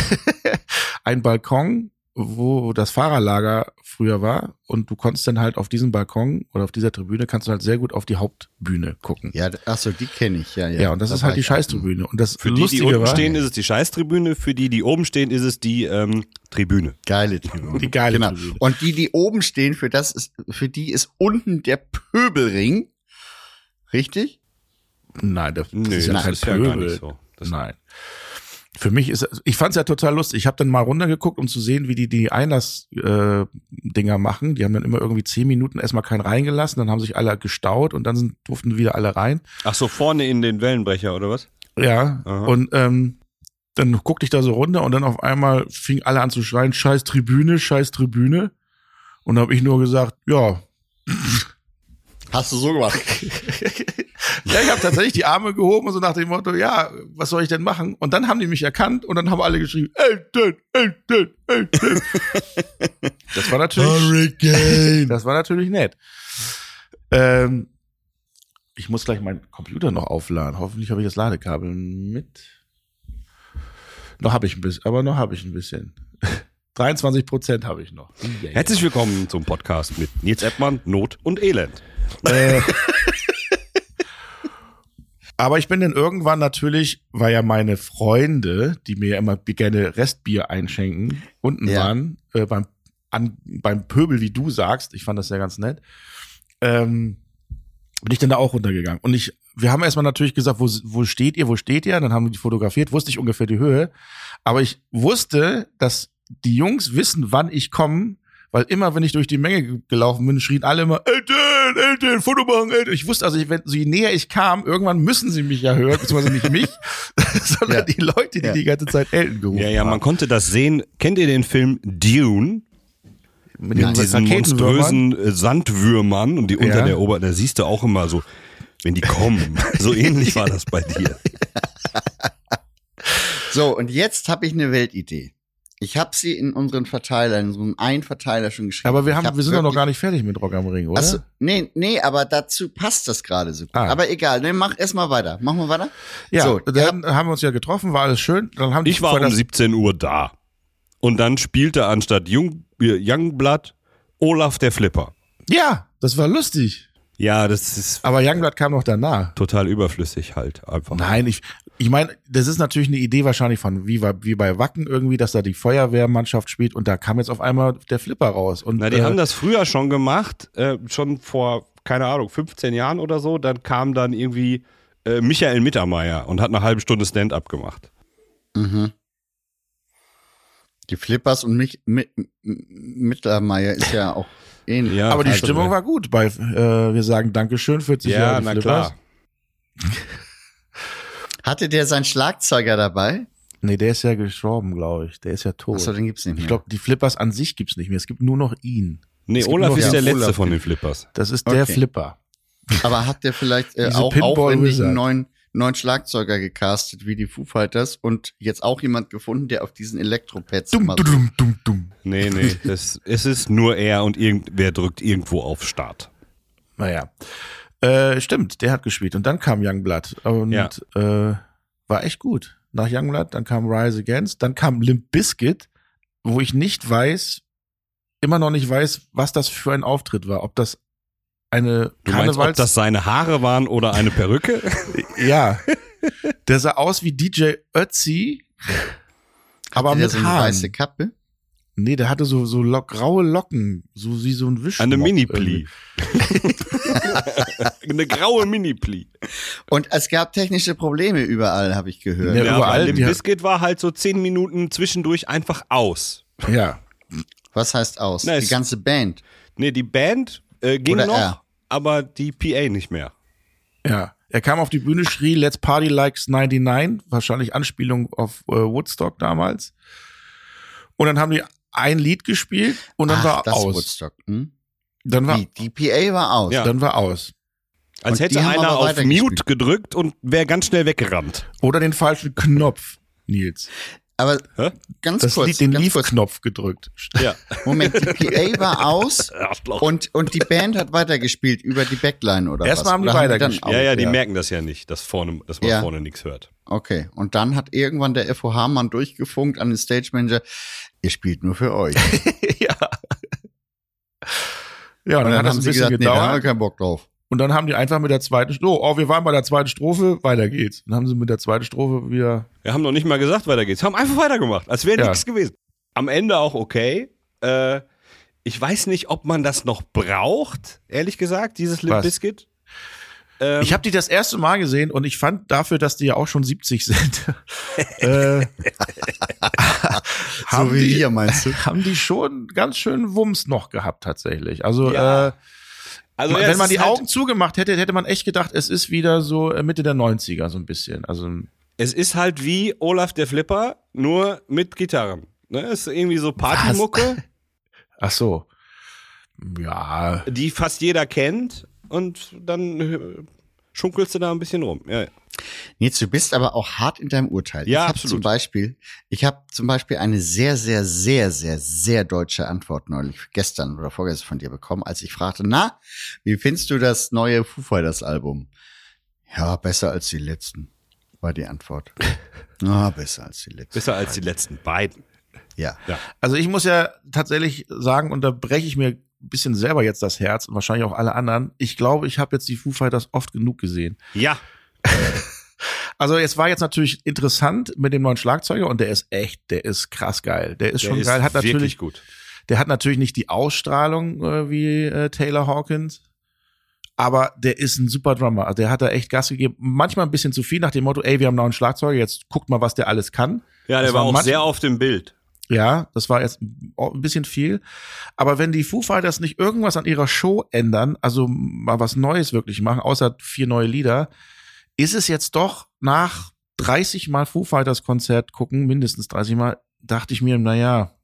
ein Balkon, wo das Fahrerlager früher war und du konntest dann halt auf diesem Balkon oder auf dieser Tribüne kannst du halt sehr gut auf die Hauptbühne gucken. Ja, ach so, die kenne ich, ja, ja. Ja, und das Da ist halt die. Scheißtribüne. Und das Für die, die Lustige unten war, stehen, ist es die Scheißtribüne. Für die, die oben stehen, ist es die ähm, Tribüne. Geile Tribüne. Die geile genau. Tribüne. Und die, die oben stehen, für das ist, für die ist unten der Pöbelring. Richtig? nein, das, Nö, ist ja das kein ist ja gar nicht so. Das- nein. Für mich ist, ich fand's ja total lustig. Ich habe dann mal runtergeguckt, um zu sehen, wie die die Einlass-Dinger äh, machen. Die haben dann immer irgendwie zehn Minuten erstmal keinen reingelassen, dann haben sich alle gestaut und dann sind, durften wieder alle rein. Ach so, vorne in den Wellenbrecher oder was? Ja, Aha. und ähm, dann guckte ich da so runter und dann auf einmal fing alle an zu schreien, scheiß Tribüne, scheiß Tribüne. Und habe ich nur gesagt, ja. Hast du so gemacht? Ja, ich habe tatsächlich die Arme gehoben und so nach dem Motto, ja, was soll ich denn machen? Und dann haben die mich erkannt und dann haben alle geschrieben, Elton, Elton, Elton. Das war natürlich, Hurricane. das war natürlich nett. Ähm, ich muss gleich meinen Computer noch aufladen. Hoffentlich habe ich das Ladekabel mit. Noch habe ich ein bisschen, aber noch habe ich ein bisschen. 23 Prozent habe ich noch. Herzlich willkommen zum Podcast mit Nils Eppmann, Not und Elend. Äh, aber ich bin dann irgendwann natürlich, weil ja meine Freunde, die mir ja immer gerne Restbier einschenken, unten Ja. waren, äh, beim, an, beim Pöbel, wie du sagst, ich fand das ja ganz nett, ähm, bin ich dann da auch runtergegangen. Und ich, wir haben erstmal natürlich gesagt, wo, wo steht ihr, wo steht ihr? Dann haben wir die fotografiert, wusste ich ungefähr die Höhe. Aber ich wusste, dass die Jungs wissen, wann ich komme, weil immer, wenn ich durch die Menge ge- gelaufen bin, schrien alle immer, Elton, Elton, Foto machen, Elton. Ich wusste also, ich, wenn, so je näher ich kam, irgendwann müssen sie mich ja hören, beziehungsweise nicht mich, sondern Ja. die Leute, die Ja. die ganze Zeit Elton gerufen Ja, ja, man haben. konnte das sehen. Kennt ihr den Film Dune? Mit Mit diesen monströsen äh, Sandwürmern und die unter Ja. der Ober, da siehst du auch immer so, wenn die kommen. so ähnlich war das bei dir. So, und jetzt habe ich eine Weltidee. Ich habe sie in unseren Verteiler, in unserem einen Verteiler schon geschrieben. Aber wir haben, hab wir sind doch noch gar nicht fertig mit Rock am Ring, oder? Achso, nee, nee, aber dazu passt das gerade so gut. Ah. Aber egal, ne, mach erst mal weiter. Machen wir weiter? ja, so, dann haben wir uns ja getroffen, war alles schön. Dann haben die Ich war um das- 17 Uhr da. Und dann spielte anstatt Jung, äh, Youngblood Olaf der Flipper. Ja, das war lustig. Ja, das ist Aber Youngblood kam noch danach. total überflüssig halt einfach. Nein, ich, ich meine, das ist natürlich eine Idee wahrscheinlich von wie, bei- wie bei Wacken irgendwie, dass da die Feuerwehrmannschaft spielt und da kam jetzt auf einmal der Flipper raus. Und, Na, die äh, haben das früher schon gemacht, äh, schon vor, keine Ahnung, 15 Jahren oder so. Dann kam dann irgendwie äh, Michael Mittermeier und hat eine halbe Stunde Stand-up gemacht. Mhm. Die Flippers und mich, mit, Mittermeier ist ja auch ähnlich. Ja, aber die also, Stimmung war gut. Bei, äh, wir sagen Dankeschön, 40 Ja, Jahre die na Flippers. klar. Hatte der seinen Schlagzeuger dabei? Nee, der ist ja gestorben, glaube ich. Der ist ja tot. Achso, den gibt's nicht mehr. ich glaube, die Flippers an sich gibt's nicht mehr. Es gibt nur noch ihn. Nee, Olaf ist der letzte Olaf. von den Flippers. Das ist der Okay. Flipper. aber hat der vielleicht äh, auch aufwendig einen neuen, neuen Schlagzeuger gecastet, wie die Foo Fighters und jetzt auch jemand gefunden, der auf diesen Elektropads Dumm, dumm, dumm, dumm. Nee, nee, das, es ist nur er und irgendwer drückt irgendwo auf Start. Naja. Äh, stimmt, der hat gespielt. Und dann kam Youngblood. Und Ja. äh, war echt gut. Nach Youngblood, dann kam Rise Against, dann kam Limp Bizkit, wo ich nicht weiß, immer noch nicht weiß, was das für ein Auftritt war. Ob das eine Du meinst, ob Karnevals... das seine Haare waren oder eine Perücke? ja. Der sah aus wie DJ Ötzi, aber mit so eine Haaren. weiße Kappe. Nee, der hatte so, so lock, graue Locken, so wie so ein Wisch. Eine Mini-Pli. eine graue Mini-Pli. Und es gab technische Probleme überall, habe ich gehört. Ja, Ja, überall, Limp Bizkit war halt so zehn Minuten zwischendurch einfach aus. Ja. Was heißt aus? Na, die ganze Band. Nee, die Band äh, ging Oder noch, er. aber die PA nicht mehr. Ja, er kam auf die Bühne, schrie Let's Party Likes 99, wahrscheinlich Anspielung auf äh, Woodstock damals. Und dann haben die ein Lied gespielt und dann Ach, war das aus. Woodstock. Hm? Dann war, Die, die PA war aus. Ja. dann war aus. Als Und hätte einer auf. Mute gedrückt und wäre ganz schnell weggerannt. Oder den falschen Knopf, Nils. Aber Hä? ganz Das kurz, Lied, den. Leave-Knopf gedrückt. Ja. Moment, die PA war aus und, und die Band hat weitergespielt über die Backline oder Erstmal was? haben die weitergespielt. ja, ja, die merken das ja nicht, dass vorne, dass man Ja. vorne nichts hört. Okay. Und dann hat irgendwann der FOH-Mann durchgefunkt an den Stage Manager, ihr spielt nur für euch. ja. Ja, und Und dann, hat das ein bisschen nee, da haben wir gedauert. keinen Bock drauf. und dann haben die einfach mit der zweiten Strophe, oh, wir waren bei der zweiten Strophe, weiter geht's. Dann haben sie mit der zweiten Strophe wieder, Wir haben noch nicht mal gesagt, weiter geht's. Haben einfach weitergemacht, als wäre Ja. nichts gewesen. Am Ende auch okay. Äh, ich weiß nicht, ob man das noch braucht, ehrlich gesagt, dieses Limp Was? Bizkit. Ähm, ich habe die das erste Mal gesehen und ich fand dafür, dass die ja auch schon 70 sind, äh, haben, wie die, wir, meinst du? haben die schon ganz schön Wumms noch gehabt tatsächlich. Also Ja. äh, also wenn man die halt, Augen zugemacht hätte, hätte man echt gedacht, es ist wieder so äh, Mitte der 90er so ein bisschen. Also Es ist halt wie Olaf der Flipper, nur mit Gitarren. Ne? Es ist irgendwie so Partymucke, ach so. Ja, die fast jeder kennt und dann äh, schunkelst du da ein bisschen rum. Ja, ja. Nils, du bist aber auch hart in deinem Urteil. Ja, ich hab absolut. Zum Beispiel, ich habe zum Beispiel eine sehr, sehr, sehr, sehr, sehr deutsche Antwort neulich gestern oder vorgestern von dir bekommen, als ich fragte, na, wie findest du das neue Foo Fighters Album? Ja, besser als die letzten, war die Antwort. Ah, besser als die letzten. Besser als die letzten beiden. Ja. Also ich muss ja tatsächlich sagen, und da breche ich mir bisschen selber jetzt das Herz und wahrscheinlich auch alle anderen. Ich glaube, ich habe jetzt die Foo Fighters oft genug gesehen. Ja, Also es war jetzt natürlich interessant mit dem neuen Schlagzeuger und der ist echt, der ist krass geil. Der ist der schon ist geil, hat wirklich natürlich, gut. der hat natürlich nicht die Ausstrahlung äh, wie äh, Taylor Hawkins, aber der ist ein super Drummer. Also der hat da echt Gas gegeben. Manchmal ein bisschen zu viel nach dem Motto, ey, wir haben einen neuen Schlagzeuger, jetzt guckt mal, was der alles kann. Ja, der Das war war auch sehr auf dem Bild. Ja, das war jetzt ein bisschen viel. Aber wenn die Foo Fighters nicht irgendwas an ihrer Show ändern, also mal was Neues wirklich machen, außer vier neue Lieder, ist es jetzt doch nach 30 Mal Foo Fighters Konzert gucken, mindestens 30 Mal, dachte ich mir, naja,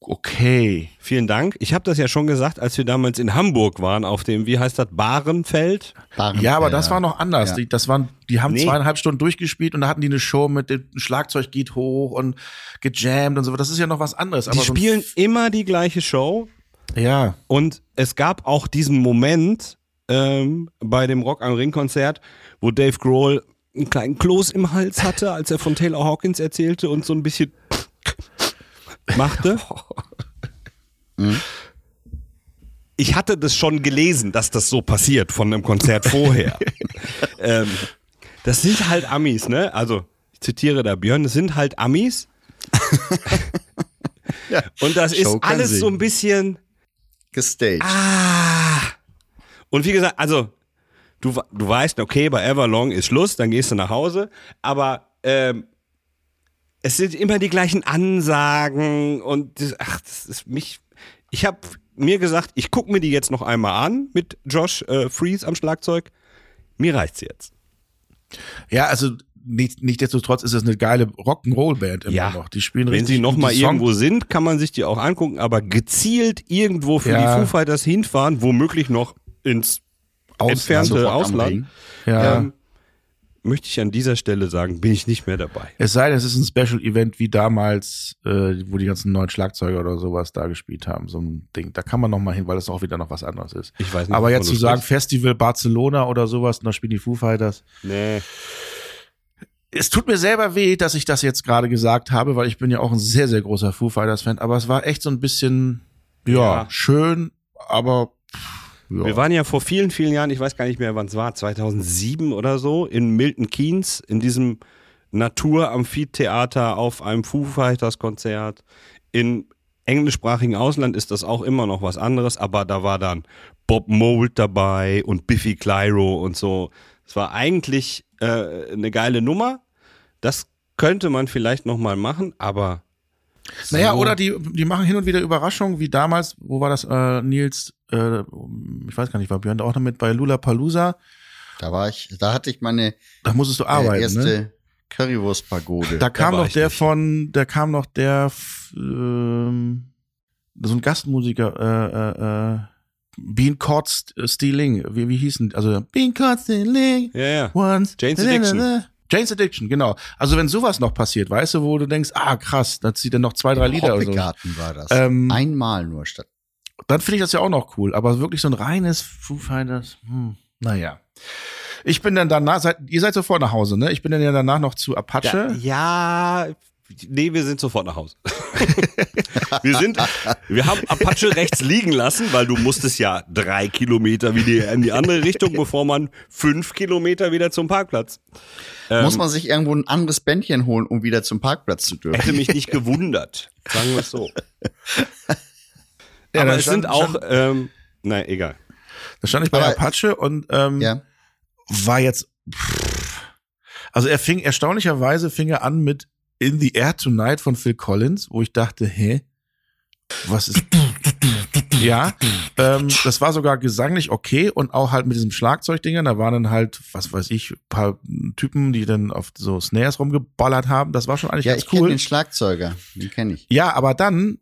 okay. Vielen Dank. Ich habe das ja schon gesagt, als wir damals in Hamburg waren, auf dem, wie heißt das, Bahrenfeld. Waren- Ja, aber das war noch anders. Ja. Die, das waren, die haben Nee. zweieinhalb Stunden durchgespielt und da hatten die eine Show mit dem Schlagzeug geht hoch und gejammt und so. Das ist ja noch was anderes. Die aber so spielen immer die gleiche Show. ja. Und es gab auch diesen Moment ähm, bei dem Rock am Ring Konzert, wo Dave Grohl einen kleinen Kloß im Hals hatte, als er von Taylor Hawkins erzählte und so ein bisschen machte. Ich hatte das schon gelesen, dass das so passiert von einem Konzert vorher. ähm, das sind halt Amis, ne? Also, ich zitiere da Björn, das sind halt Amis. Ja. Und das ist Show kann alles so singen. ein bisschen, gestaged. Ah. Und wie gesagt, also du, du weißt, okay, bei Everlong ist Schluss, dann gehst du nach Hause, aber ähm, es sind immer die gleichen Ansagen und das, ach, das ist mich. Ich habe mir gesagt, ich gucke mir die jetzt noch einmal an mit Josh äh, Freeze am Schlagzeug. Mir reicht's jetzt. Ja, also nicht, nichtsdestotrotz ist es eine geile Rock'n'Roll-Band immer Ja. noch. Die spielen Wenn richtig sie noch gute mal Songs. irgendwo sind, kann man sich die auch angucken, aber gezielt irgendwo für Ja. die Foo Fighters hinfahren, womöglich noch ins Aus- entfernte Ausland. Ja. ähm, möchte ich an dieser Stelle sagen, bin ich nicht mehr dabei. es sei denn, es ist ein Special-Event wie damals, äh, wo die ganzen neuen Schlagzeuger oder sowas da gespielt haben. So ein Ding. Da kann man noch mal hin, weil das auch wieder noch was anderes ist. Ich weiß nicht, Aber jetzt zu sagen. Festival Barcelona oder sowas, und da spielen die Foo Fighters. Nee. Es tut mir selber weh, dass ich das jetzt gerade gesagt habe, weil ich bin ja auch ein sehr, sehr großer Foo Fighters-Fan. Aber es war echt so ein bisschen, ja, Ja. schön, aber pff, ja. Wir waren ja vor vielen, vielen Jahren, ich weiß gar nicht mehr, wann es war, 2007 oder so, in Milton Keynes, in diesem Natur-Amphitheater auf einem Foo Fighters Konzert. In englischsprachigen Ausland ist das auch immer noch was anderes, aber da war dann Bob Mould dabei und Biffy Clyro und so. Es war eigentlich äh, eine geile Nummer. Das könnte man vielleicht noch mal machen, aber Naja, so- oder die, die machen hin und wieder Überraschungen, wie damals, wo war das, äh, Nils, äh, ich weiß gar nicht, war Björn da auch noch mit bei Lula Palusa? Da war ich, da hatte ich meine Da musstest du äh, arbeiten, erste ne? Currywurst-Pagode. Da kam war noch der nicht. von, da kam noch der, ähm, so ein Gastmusiker, äh, äh, äh, Bean Caught St- Stealing, wie, wie hießen, also Bean Caught Stealing, ja, ja. once. Jane's Addiction. Jane's Addiction, genau. Also wenn sowas noch passiert, weißt du, wo du denkst, ah krass, dann zieht er noch zwei, drei Lieder oder so. War das. Ähm, Einmal nur statt. dann finde ich das ja auch noch cool. Aber wirklich so ein reines Foo Fighters, hm, naja. Ich bin dann danach, seid, ihr seid sofort nach Hause, ne? Ich bin dann ja danach noch zu Ja, Apache. ja, nee, wir sind sofort nach Hause. wir sind, wir haben Apache rechts liegen lassen, weil du musstest ja drei Kilometer wieder in die andere Richtung, bevor man fünf Kilometer wieder zum Parkplatz. Ähm, Muss man sich irgendwo ein anderes Bändchen holen, um wieder zum Parkplatz zu dürfen? hätte mich nicht gewundert, sagen wir es so. Ja, Aber es stand- sind auch, stand- ähm, nein, egal. Da stand ich bei Aber- Apache und ähm, Ja. war jetzt. Pff, also er fing erstaunlicherweise fing er an mit In the Air Tonight von Phil Collins, wo ich dachte, hä, was ist? ja, ähm, das war sogar gesanglich okay und auch halt mit diesem Schlagzeugdingern. Da waren dann halt, was weiß ich, paar Typen, die dann auf so Snares rumgeballert haben. Das war schon eigentlich Ja, ganz ich kenne cool. den Schlagzeuger. Den kenne ich. Ja, aber dann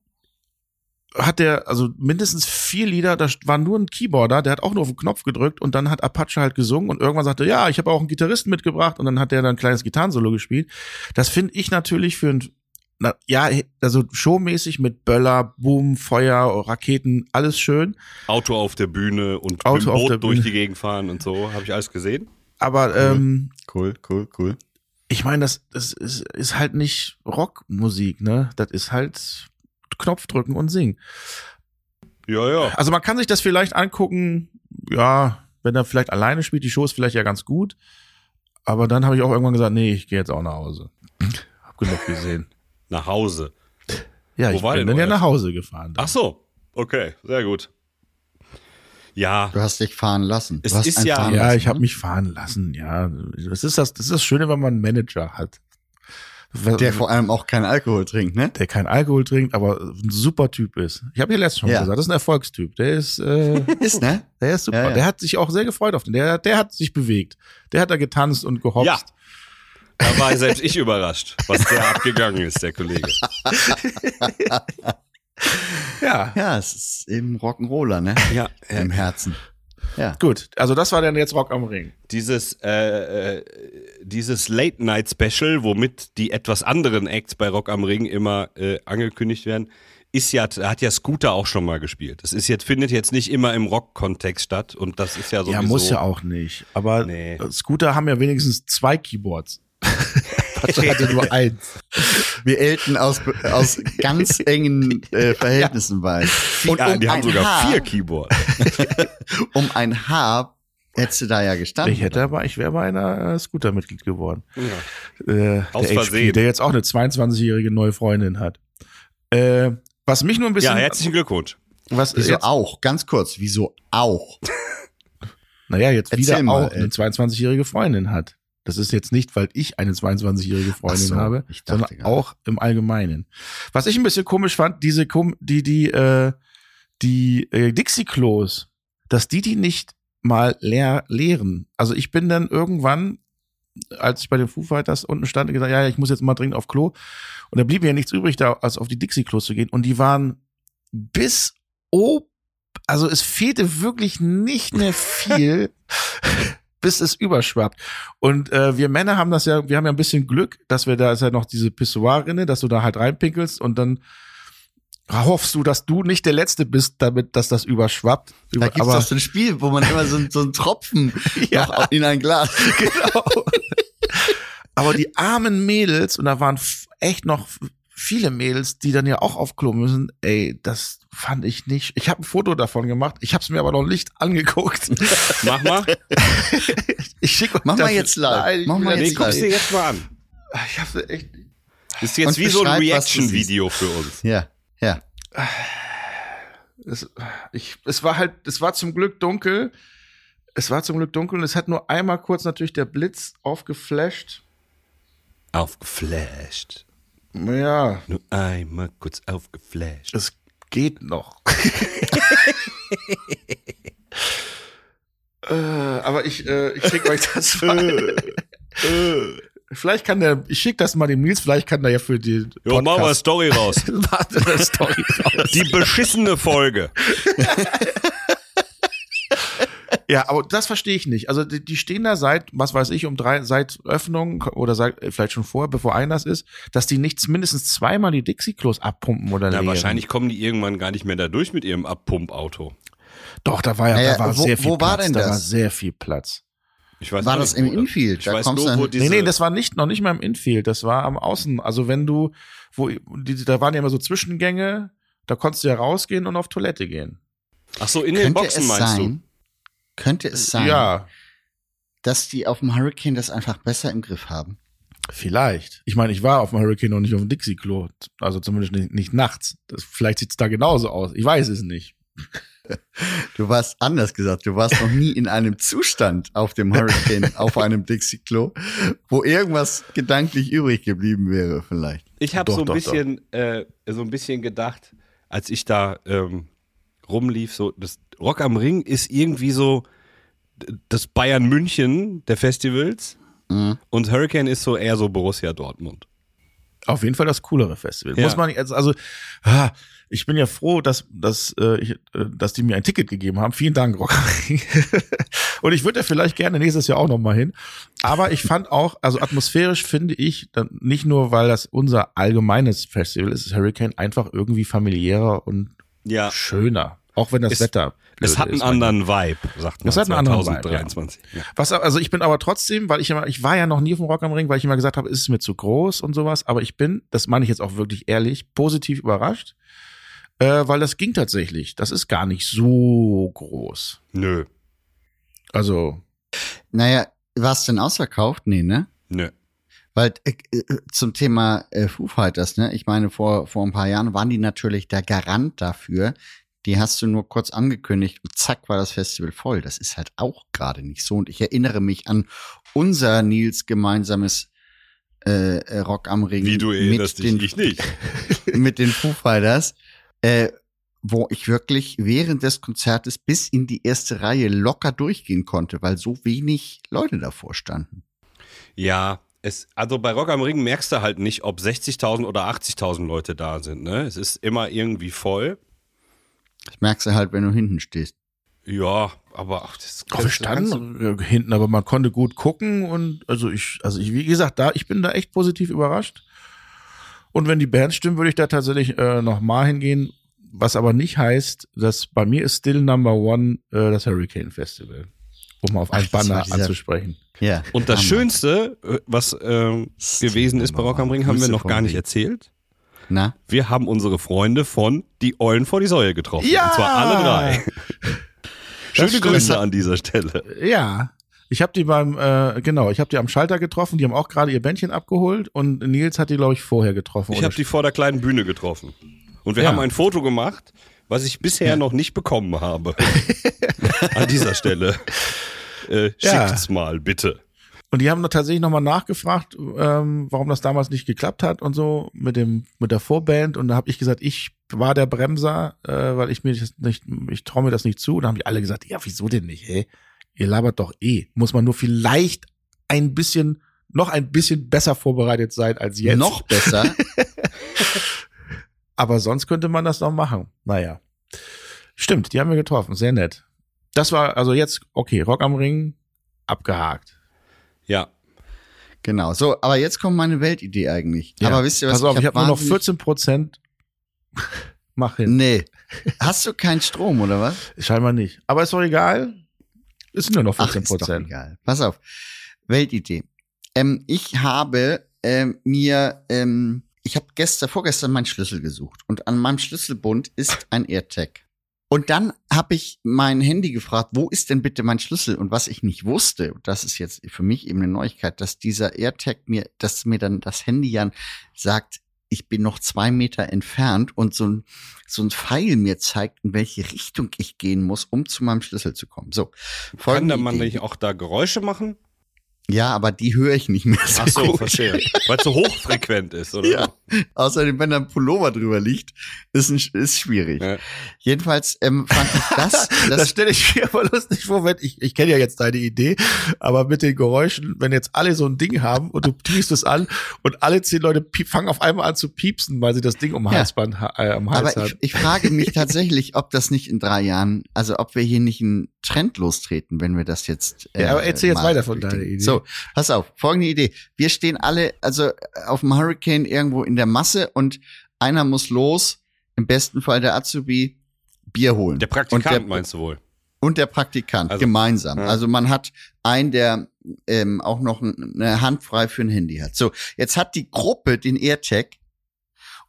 hat der, also mindestens vier Lieder, da war nur ein Keyboarder, der hat auch nur auf den Knopf gedrückt und dann hat Apache halt gesungen und irgendwann sagte, ja, ich habe auch einen Gitarristen mitgebracht und dann hat der dann ein kleines Gitarrensolo gespielt. Das finde ich natürlich für ein, na, ja, also showmäßig mit Böller, Boom, Feuer, Raketen, alles schön. Auto auf der Bühne und Auto mit Boot durch Bühne. die Gegend fahren und so. Habe ich alles gesehen? Aber ähm, Cool, cool, cool. ich meine, das, das ist, ist halt nicht Rockmusik, ne? Das ist halt Knopf drücken und singen. Ja, ja. Also man kann sich das vielleicht angucken, ja, wenn er vielleicht alleine spielt, die Show ist vielleicht ja ganz gut. Aber dann habe ich auch irgendwann gesagt, nee, ich gehe jetzt auch nach Hause. Hab genug gesehen. Nach Hause. Ja, Wo ich war bin denn dann ja nach Hause gefahren. Ach so. Okay, sehr gut. Ja, Du hast dich fahren lassen. Es du hast ist ja- fahren ja, lassen, ich habe ne? mich fahren lassen, ja. Das ist das, das ist das Schöne, wenn man einen Manager hat. Der vor allem auch keinen Alkohol trinkt, ne? der keinen Alkohol trinkt, aber ein super Typ ist. Ich habe ja letztens schon Ja. gesagt, das ist ein Erfolgstyp. Der ist, äh, Ist, ne? der ist super. Ja, ja. Der hat sich auch sehr gefreut auf den. Der, der hat sich bewegt. Der hat da getanzt und gehopst. Ja. da war selbst ich überrascht, was der abgegangen ist, der Kollege. ja. Ja, es ist eben Rock'n'Roller, ne? Ja, Im Herzen. Ja. Gut, also das war dann jetzt Rock am Ring. dieses, äh, äh, dieses Late-Night-Special, womit die etwas anderen Acts bei Rock am Ring immer äh, angekündigt werden, ist ja, da hat ja Scooter auch schon mal gespielt. Das ist jetzt, findet jetzt nicht immer im Rock-Kontext statt und das ist ja sowieso. Ja, muss ja auch nicht. Aber Nee. Scooter haben ja wenigstens zwei Keyboards. Patrick hatte nur eins. Wir Elten aus, aus ganz engen äh, Verhältnissen weiß. Und ja, um die haben sogar Haar, vier Keyboards. Um ein Haar hättest du da ja gestanden. Ich hätte aber, ich wäre bei einer äh, Scooter-Mitglied geworden. Ja. Äh, Aus der Versehen. der jetzt auch eine 22-jährige neue Freundin hat. Äh, was mich nur ein bisschen, ja, herzlichen Glückwunsch. was Wieso jetzt, auch? Ganz kurz, wieso auch? naja, jetzt Erzähl wieder mal, auch eine ey. 22-jährige Freundin hat. Das ist jetzt nicht, weil ich eine 22-jährige Freundin so, habe, sondern gerade. auch im Allgemeinen. Was ich ein bisschen komisch fand, diese kom die die äh, die äh, Dixie Klos, dass die die nicht mal leer leeren. Also ich bin dann irgendwann, als ich bei den Foo Fighters unten stand, gesagt, ja, ich muss jetzt mal dringend auf Klo. Und da blieb mir ja nichts übrig, da als auf die Dixie Klos zu gehen. Und die waren bis ob, also es fehlte wirklich nicht mehr viel. bis es überschwappt. Und äh, wir Männer haben das ja, wir haben ja ein bisschen Glück, dass wir da ist ja noch diese Pissoir-Rinne, dass du da halt reinpinkelst und dann hoffst du, dass du nicht der Letzte bist, damit, dass das überschwappt. Da gibt's aber doch so ein Spiel, wo man immer so, so einen Tropfen Ja. in ein Glas. genau. aber die armen Mädels, und da waren echt noch viele Mädels, die dann ja auch auf Klo müssen, ey, das fand ich nicht. Ich habe ein Foto davon gemacht, ich habe es mir aber noch nicht angeguckt. Mach mal. Ich schicke euch Mach mal jetzt live. Mach mal jetzt guck's dir jetzt mal an. Ich habe echt Das ist jetzt Und wie so ein Reaction-Video für uns. Ja, ja. es, ich, es war halt, es war zum Glück dunkel. Es war zum Glück dunkel und es hat nur einmal kurz natürlich der Blitz aufgeflasht. Aufgeflasht. Ja, Nur einmal kurz aufgeflasht. es geht noch. äh, aber ich, äh, ich schick euch das mal. Vielleicht kann der, ich schick das mal dem Nils, vielleicht kann der ja für die Jo, mach mal Story raus. Warte, eine Story raus. Die beschissene Folge. Ja, aber das verstehe ich nicht. Also die, die stehen da seit, was weiß ich, um drei, seit Öffnung oder seit, äh, vielleicht schon vorher, bevor Einlass ist, dass die nicht mindestens zweimal die Dixie-Klos abpumpen oder Ja, leeren. wahrscheinlich kommen die irgendwann gar nicht mehr da durch mit ihrem Abpumpauto. Doch, da war ja, Naja, da war wo- sehr viel wo Platz. war denn da das? war sehr viel Platz. Ich weiß War das nicht, im wo Infield? Ich Da weiß nur, du- wo Nee, diese, nee, nee, das war nicht noch nicht mal im Infield, das war am Außen. Also wenn du, wo die, da waren ja immer so Zwischengänge, da konntest du ja rausgehen und auf Toilette gehen. Ach so, in den Könnte Boxen es meinst sein, könnte es sein, Ja, dass die auf dem Hurricane das einfach besser im Griff haben? vielleicht. Ich meine, ich war auf dem Hurricane noch nicht auf dem Dixie-Klo, also zumindest nicht, nicht nachts. Das, vielleicht sieht's da genauso aus. Ich weiß es nicht. Du warst anders gesagt, du warst noch nie in einem Zustand auf dem Hurricane, auf einem Dixie-Klo, wo irgendwas gedanklich übrig geblieben wäre, vielleicht. Ich habe Doch, so ein doch, bisschen, äh, so ein bisschen gedacht, als ich da ähm, rumlief, so das Rock am Ring ist irgendwie so das Bayern München der Festivals Mhm. und Hurricane ist so eher so Borussia Dortmund. Auf jeden Fall das coolere Festival. Ja. Muss man nicht, also, also ah, ich bin ja froh, dass, dass, äh, ich, äh, dass die mir ein Ticket gegeben haben. Vielen Dank, Rock am Ring. Und ich würde ja vielleicht gerne nächstes Jahr auch noch mal hin. Aber ich fand auch, also atmosphärisch finde ich, dann nicht nur, weil das unser allgemeines Festival ist, ist Hurricane einfach irgendwie familiärer und Ja, schöner. Auch wenn das Es- Wetter. Es blöde hat einen ist. anderen Vibe, sagt man. Es hat einen anderen Vibe, 2023. Ja. Was, also ich bin aber trotzdem, weil ich immer, ich war ja noch nie auf dem Rock am Ring, weil ich immer gesagt habe, ist es mir zu groß und sowas. Aber ich bin, das meine ich jetzt auch wirklich ehrlich, positiv überrascht, äh, weil das ging tatsächlich. Das ist gar nicht so groß. Nö, Also Naja, war es denn ausverkauft? Nee, ne? nö. Weil äh, äh, zum Thema äh, Foo Fighters, ne? Ich meine, vor, vor ein paar Jahren waren die natürlich der Garant dafür. Die hast du nur kurz angekündigt und zack war das Festival voll. Das ist halt auch gerade nicht so. Und ich erinnere mich an unser Nils gemeinsames äh, äh, Rock am Ring Wie du erinnerst mit dich, den, nicht. mit den Foo Fighters, äh, wo ich wirklich während des Konzertes bis in die erste Reihe locker durchgehen konnte, weil so wenig Leute davor standen. Ja, es, also bei Rock am Ring merkst du halt nicht, ob 60.000 oder 80.000 Leute da sind. Ne? Es ist immer irgendwie voll. Das merkst du halt, wenn du hinten stehst. Ja, aber ach, das oh, wir standen äh, hinten, aber man konnte gut gucken und also ich, also ich, wie gesagt, da, ich bin da echt positiv überrascht. Und wenn die Bands stimmen, würde ich da tatsächlich äh, noch mal hingehen. Was aber nicht heißt, dass bei mir ist Still Number One äh, das Hurricane Festival. Um auf ein Ach, Banner dieser- anzusprechen. Ja. Und das Hammer. Schönste, äh, was ähm, gewesen ist bei Rock am Ring, haben wir noch gar nicht erzählt. Na? Wir haben unsere Freunde von Die Eulen vor die Säue getroffen. Und zwar alle drei. Schöne stimmt. Grüße an dieser Stelle. Ja. Ich habe die beim, äh, genau, ich habe die am Schalter getroffen, die haben auch gerade ihr Bändchen abgeholt und Nils hat die, glaube ich, vorher getroffen. Ich habe die vor der kleinen Bühne getroffen. Und wir Ja. haben ein Foto gemacht, was ich bisher noch nicht bekommen habe. an dieser Stelle. Äh, Ja. Schickt's mal, bitte. Und die haben noch tatsächlich nochmal nachgefragt, ähm, warum das damals nicht geklappt hat und so mit dem mit der Vorband. Und da habe ich gesagt, ich war der Bremser, äh, weil ich mir das nicht, ich traue mir das nicht zu. Und da haben die alle gesagt, ja, wieso denn nicht? Hey, ihr labert doch eh. Muss man nur vielleicht ein bisschen, noch ein bisschen besser vorbereitet sein als jetzt. Noch besser. Aber sonst könnte man das noch machen. Naja. Stimmt, die haben wir getroffen. Sehr nett. Das war also jetzt, okay, Rock am Ring, abgehakt. Ja. genau. So, aber jetzt kommt meine Weltidee eigentlich. Ja. Aber wisst ihr was? Pass auf, ich hab habe nur noch wahnsinnig- 14 Prozent. Mach hin. Nee. Hast du keinen Strom, oder was? Scheinbar nicht. Aber ist doch egal. Es sind nur noch Ach, 14 ist doch Prozent. egal. Pass auf. Weltidee. Ähm, ich habe ähm, mir, ähm, ich habe gestern, vorgestern meinen Schlüssel gesucht und an meinem Schlüsselbund ist ein AirTag. Und dann habe ich mein Handy gefragt, wo ist denn bitte mein Schlüssel? Und was ich nicht wusste, das ist jetzt für mich eben eine Neuigkeit, dass dieser AirTag mir, dass mir dann das Handy ja sagt, ich bin noch zwei Meter entfernt und so ein, so ein Pfeil mir zeigt, in welche Richtung ich gehen muss, um zu meinem Schlüssel zu kommen. So. Kann man Idee. nicht auch da Geräusche machen? Ja, aber die höre ich nicht mehr so, Ach so, gut. verstehe. Weil es so hochfrequent ist, oder? Ja. Außerdem, wenn da ein Pullover drüber liegt, ist, ein, ist schwierig. Ja. Jedenfalls ähm, fand ich das, Das, das stelle ich mir aber lustig vor, wenn ich, ich kenne ja jetzt deine Idee, aber mit den Geräuschen, wenn jetzt alle so ein Ding haben und du piepst es an und alle zehn Leute piep, fangen auf einmal an zu piepsen, weil sie das Ding um Ja. Halsband, ha- äh, am Hals aber ich, haben. ich frage mich tatsächlich, ob das nicht in drei Jahren, also ob wir hier nicht einen Trend lostreten, wenn wir das jetzt. äh, Ja, aber erzähl jetzt weiter von deiner Idee. So, pass auf, folgende Idee. Wir stehen alle, also auf dem Hurricane irgendwo in der Masse und einer muss los, im besten Fall der Azubi, Bier holen. Der Praktikant der- meinst du wohl? Und der Praktikant, Also- gemeinsam. Ja. Also man hat einen, der ähm, auch noch ein- eine Hand frei für ein Handy hat. So, jetzt hat die Gruppe den AirTag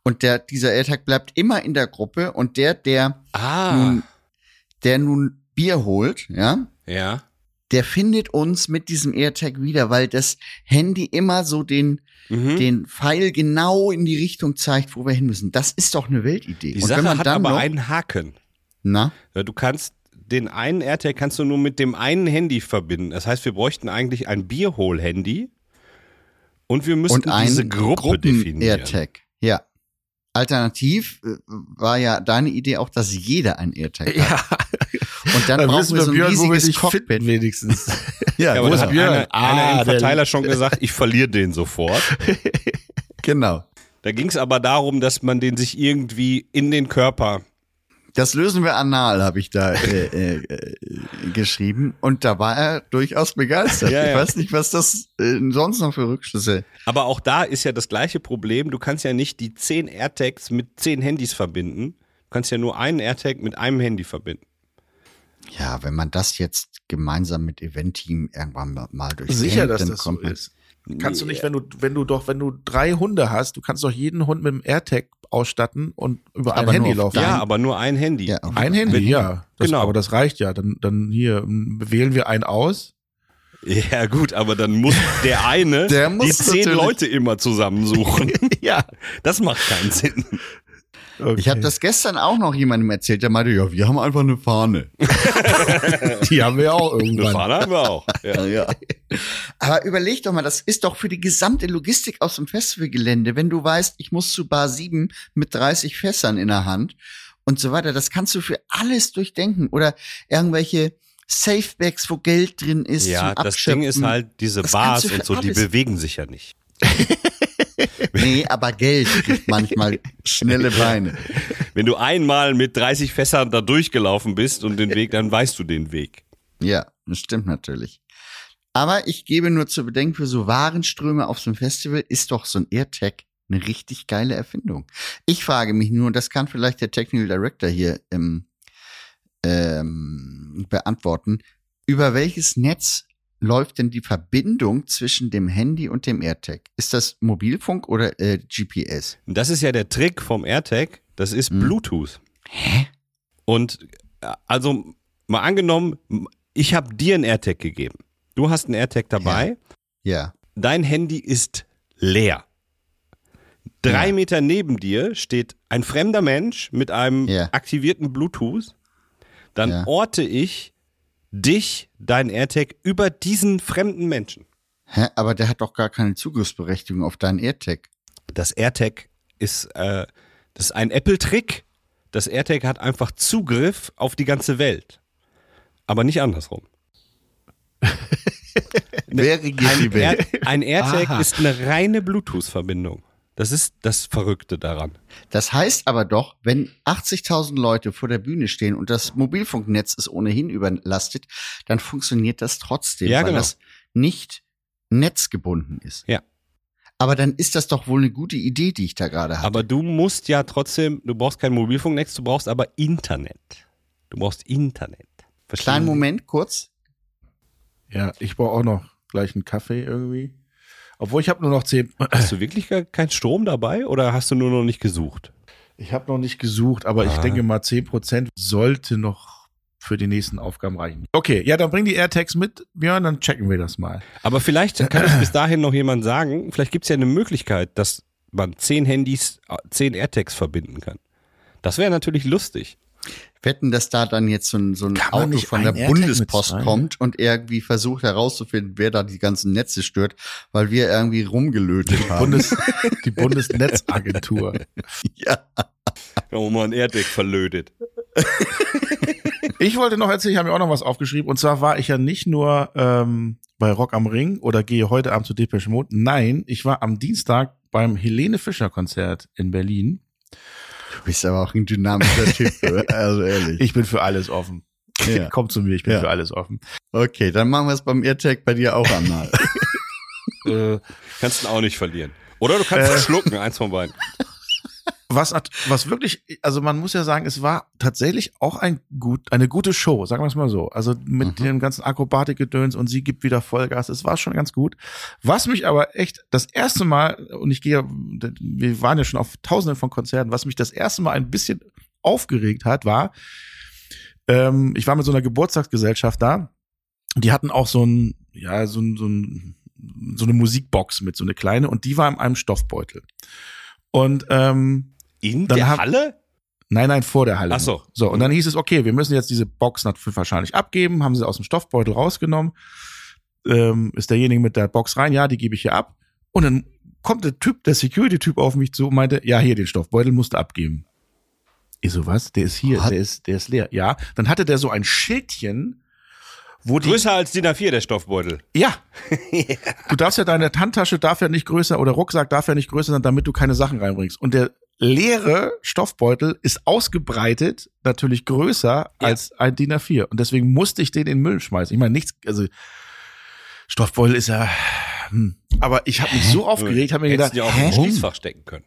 und der, dieser AirTag bleibt immer in der Gruppe und der, der Ah. nun, der nun Bier holt, ja, ja. Der findet uns mit diesem AirTag wieder, weil das Handy immer so den, Mhm. den Pfeil genau in die Richtung zeigt, wo wir hin müssen. Das ist doch eine Weltidee. Die und Sache hat aber noch, einen Haken. na, Du kannst den einen AirTag kannst du nur mit dem einen Handy verbinden. Das heißt, wir bräuchten eigentlich ein Bierhol-Handy und wir müssten und diese Gruppe definieren. AirTag. Ja. Alternativ äh, war ja deine Idee auch, dass jeder ein AirTag hat. Ja, Und dann dann brauchen wir so ein Björn, riesiges Cockpit. finden wenigstens. Ja, Ja, aber Wo da hat Björn? einer, Ah, einer im Verteiler schon gesagt, ich verliere den sofort. genau. Da ging es aber darum, dass man den sich irgendwie in den Körper. Das lösen wir anal, habe ich da äh, äh, äh, geschrieben. Und da war er durchaus begeistert. Ja, Ich ja. weiß nicht, was das äh, sonst noch für Rückschlüsse. Aber auch da ist ja das gleiche Problem. Du kannst ja nicht die zehn AirTags mit zehn Handys verbinden. Du kannst ja nur einen AirTag mit einem Handy verbinden. Ja, wenn man das jetzt gemeinsam mit Event-Team irgendwann mal- durchdenkt, Sicher, dass dann das so kommt man. ist. Kannst du nicht, wenn du, wenn du doch, wenn du drei Hunde hast, du kannst doch jeden Hund mit einem AirTag ausstatten und über ein Aber nur Handy auf laufen. Ja, aber nur ein Handy. Ja. Ein Handy, Wenn- ja. Das, genau. Aber das reicht ja. Dann, dann hier m, wählen wir einen aus. Ja, gut, aber dann muss der eine Der muss die zehn natürlich- Leute immer zusammensuchen. ja. Das macht keinen Sinn. Okay. Ich habe das gestern auch noch jemandem erzählt, der meinte, ja, wir haben einfach eine Fahne. Die haben wir auch Eine irgendwann. Fahne haben wir auch. Ja. Ja. Aber überleg doch mal, das ist doch für die gesamte Logistik aus dem Festivalgelände, wenn du weißt, ich muss zu Bar 7 mit 30 Fässern in der Hand und so weiter. Das kannst du für alles durchdenken. Oder irgendwelche Safebags, wo Geld drin ist. Ja, das Ding ist halt, diese Das Bars und so, die bewegen sich ja nicht. Nee, aber Geld kriegt manchmal schnelle Beine. Wenn du einmal mit 30 Fässern da durchgelaufen bist und den Weg, dann weißt du den Weg. Ja, das stimmt natürlich. Aber ich gebe nur zu bedenken, für so Warenströme auf so einem Festival ist doch so ein AirTag eine richtig geile Erfindung. Ich frage mich nur, das kann vielleicht der Technical Director hier ähm, ähm, beantworten, über welches Netz läuft denn die Verbindung zwischen dem Handy und dem AirTag? Ist das Mobilfunk oder äh, GPS? Das ist ja der Trick vom AirTag, das ist Hm. Bluetooth. Hä? Und äh, also mal angenommen, ich habe dir einen AirTag gegeben. Du hast einen AirTag dabei, Ja. dein Handy ist leer. Drei Ja. Meter neben dir steht ein fremder Mensch mit einem Ja. aktivierten Bluetooth. Dann Ja. orte ich dich, dein AirTag, über diesen fremden Menschen. Hä? Aber der hat doch gar keine Zugriffsberechtigung auf deinen AirTag. Das AirTag ist, äh, das ist ein Apple-Trick. Das AirTag hat einfach Zugriff auf die ganze Welt. Aber nicht andersrum. Wer regiert Ein, die Welt? Air, ein AirTag Aha. ist eine reine Bluetooth-Verbindung. Das ist das Verrückte daran. Das heißt aber doch, wenn 80.000 Leute vor der Bühne stehen und das Mobilfunknetz ist ohnehin überlastet, dann funktioniert das trotzdem, Ja, weil genau. das nicht netzgebunden ist. Ja. Aber dann ist das doch wohl eine gute Idee, die ich da gerade habe. Aber du musst ja trotzdem, du brauchst kein Mobilfunknetz, du brauchst aber Internet. Du brauchst Internet. Verstehen Kleinen? Moment, kurz. Ja, ich brauche auch noch gleich einen Kaffee irgendwie. Obwohl ich habe nur noch zehn. Hast du wirklich gar keinen Strom dabei oder hast du nur noch nicht gesucht? Ich habe noch nicht gesucht, aber ich Ah. denke mal 10% sollte noch für die nächsten Aufgaben reichen. Okay, ja, dann bring die AirTags mit, Björn, dann checken wir das mal. Aber vielleicht kann es bis dahin noch jemand sagen, vielleicht gibt es ja eine Möglichkeit, dass man zehn Handys, äh, zehn AirTags verbinden kann. Das wäre natürlich lustig. Wetten, dass da dann jetzt so ein, so ein Auto nicht von der Bundespost kommt und irgendwie versucht herauszufinden, wer da die ganzen Netze stört, weil wir irgendwie rumgelötet haben. Bundes, die Bundesnetzagentur. ja. Oh man, AirTag verlötet. Ich wollte noch erzählen, ich habe mir auch noch was aufgeschrieben. Und zwar war ich ja nicht nur ähm, bei Rock am Ring oder gehe heute Abend zu Depeche Mode. Nein, ich war am Dienstag beim Helene Fischer Konzert in Berlin. Du bist aber auch ein dynamischer Typ, also ehrlich. Ich bin für alles offen. Ja. Kommt zu mir, ich bin Ja. für alles offen. Okay, dann machen wir es beim AirTag bei dir auch einmal. Äh, Kannst du auch nicht verlieren. Oder du kannst Äh. es schlucken, eins von beiden. Was, hat- was wirklich, also man muss ja sagen, es war tatsächlich auch ein gut, eine gute Show, sagen wir es mal so. Also mit Mhm. dem ganzen Akrobatikgedöns und sie gibt wieder Vollgas. Es war schon ganz gut. Was mich aber echt das erste Mal, und ich gehe, wir waren ja schon auf tausenden von Konzerten, was mich das erste Mal ein bisschen aufgeregt hat, war, ähm, ich war mit so einer Geburtstagsgesellschaft da. Die hatten auch so ein, ja, so ein, so ein, so eine Musikbox mit, so eine kleine, und die war in einem Stoffbeutel. Und ähm, In Dann der hab- Halle? Nein, nein, vor der Halle. Ach so. So, und dann hieß es, okay, wir müssen jetzt diese Box natürlich wahrscheinlich abgeben, haben sie aus dem Stoffbeutel rausgenommen. Ähm, ist derjenige mit der Box rein, ja, die gebe ich hier ab. Und dann kommt der Typ, der Security-Typ auf mich zu und meinte, ja, hier, den Stoffbeutel musst du abgeben. Ich so, was? Der ist hier, What? der ist, der ist leer. Ja, dann hatte der so ein Schildchen, wo die, Größer als DIN A4, der Stoffbeutel. ja. Du darfst ja deine Handtasche darf ja nicht größer oder Rucksack darf ja nicht größer sein, damit du keine Sachen reinbringst. Und der leere Stoffbeutel ist ausgebreitet, natürlich größer als ein DIN A4. Und deswegen musste ich den in den Müll schmeißen. Ich meine, nichts, also Stoffbeutel ist ja, hm. aber ich habe mich so aufgeregt, habe mir Hättest gedacht, ja auch im Schließfach stecken können.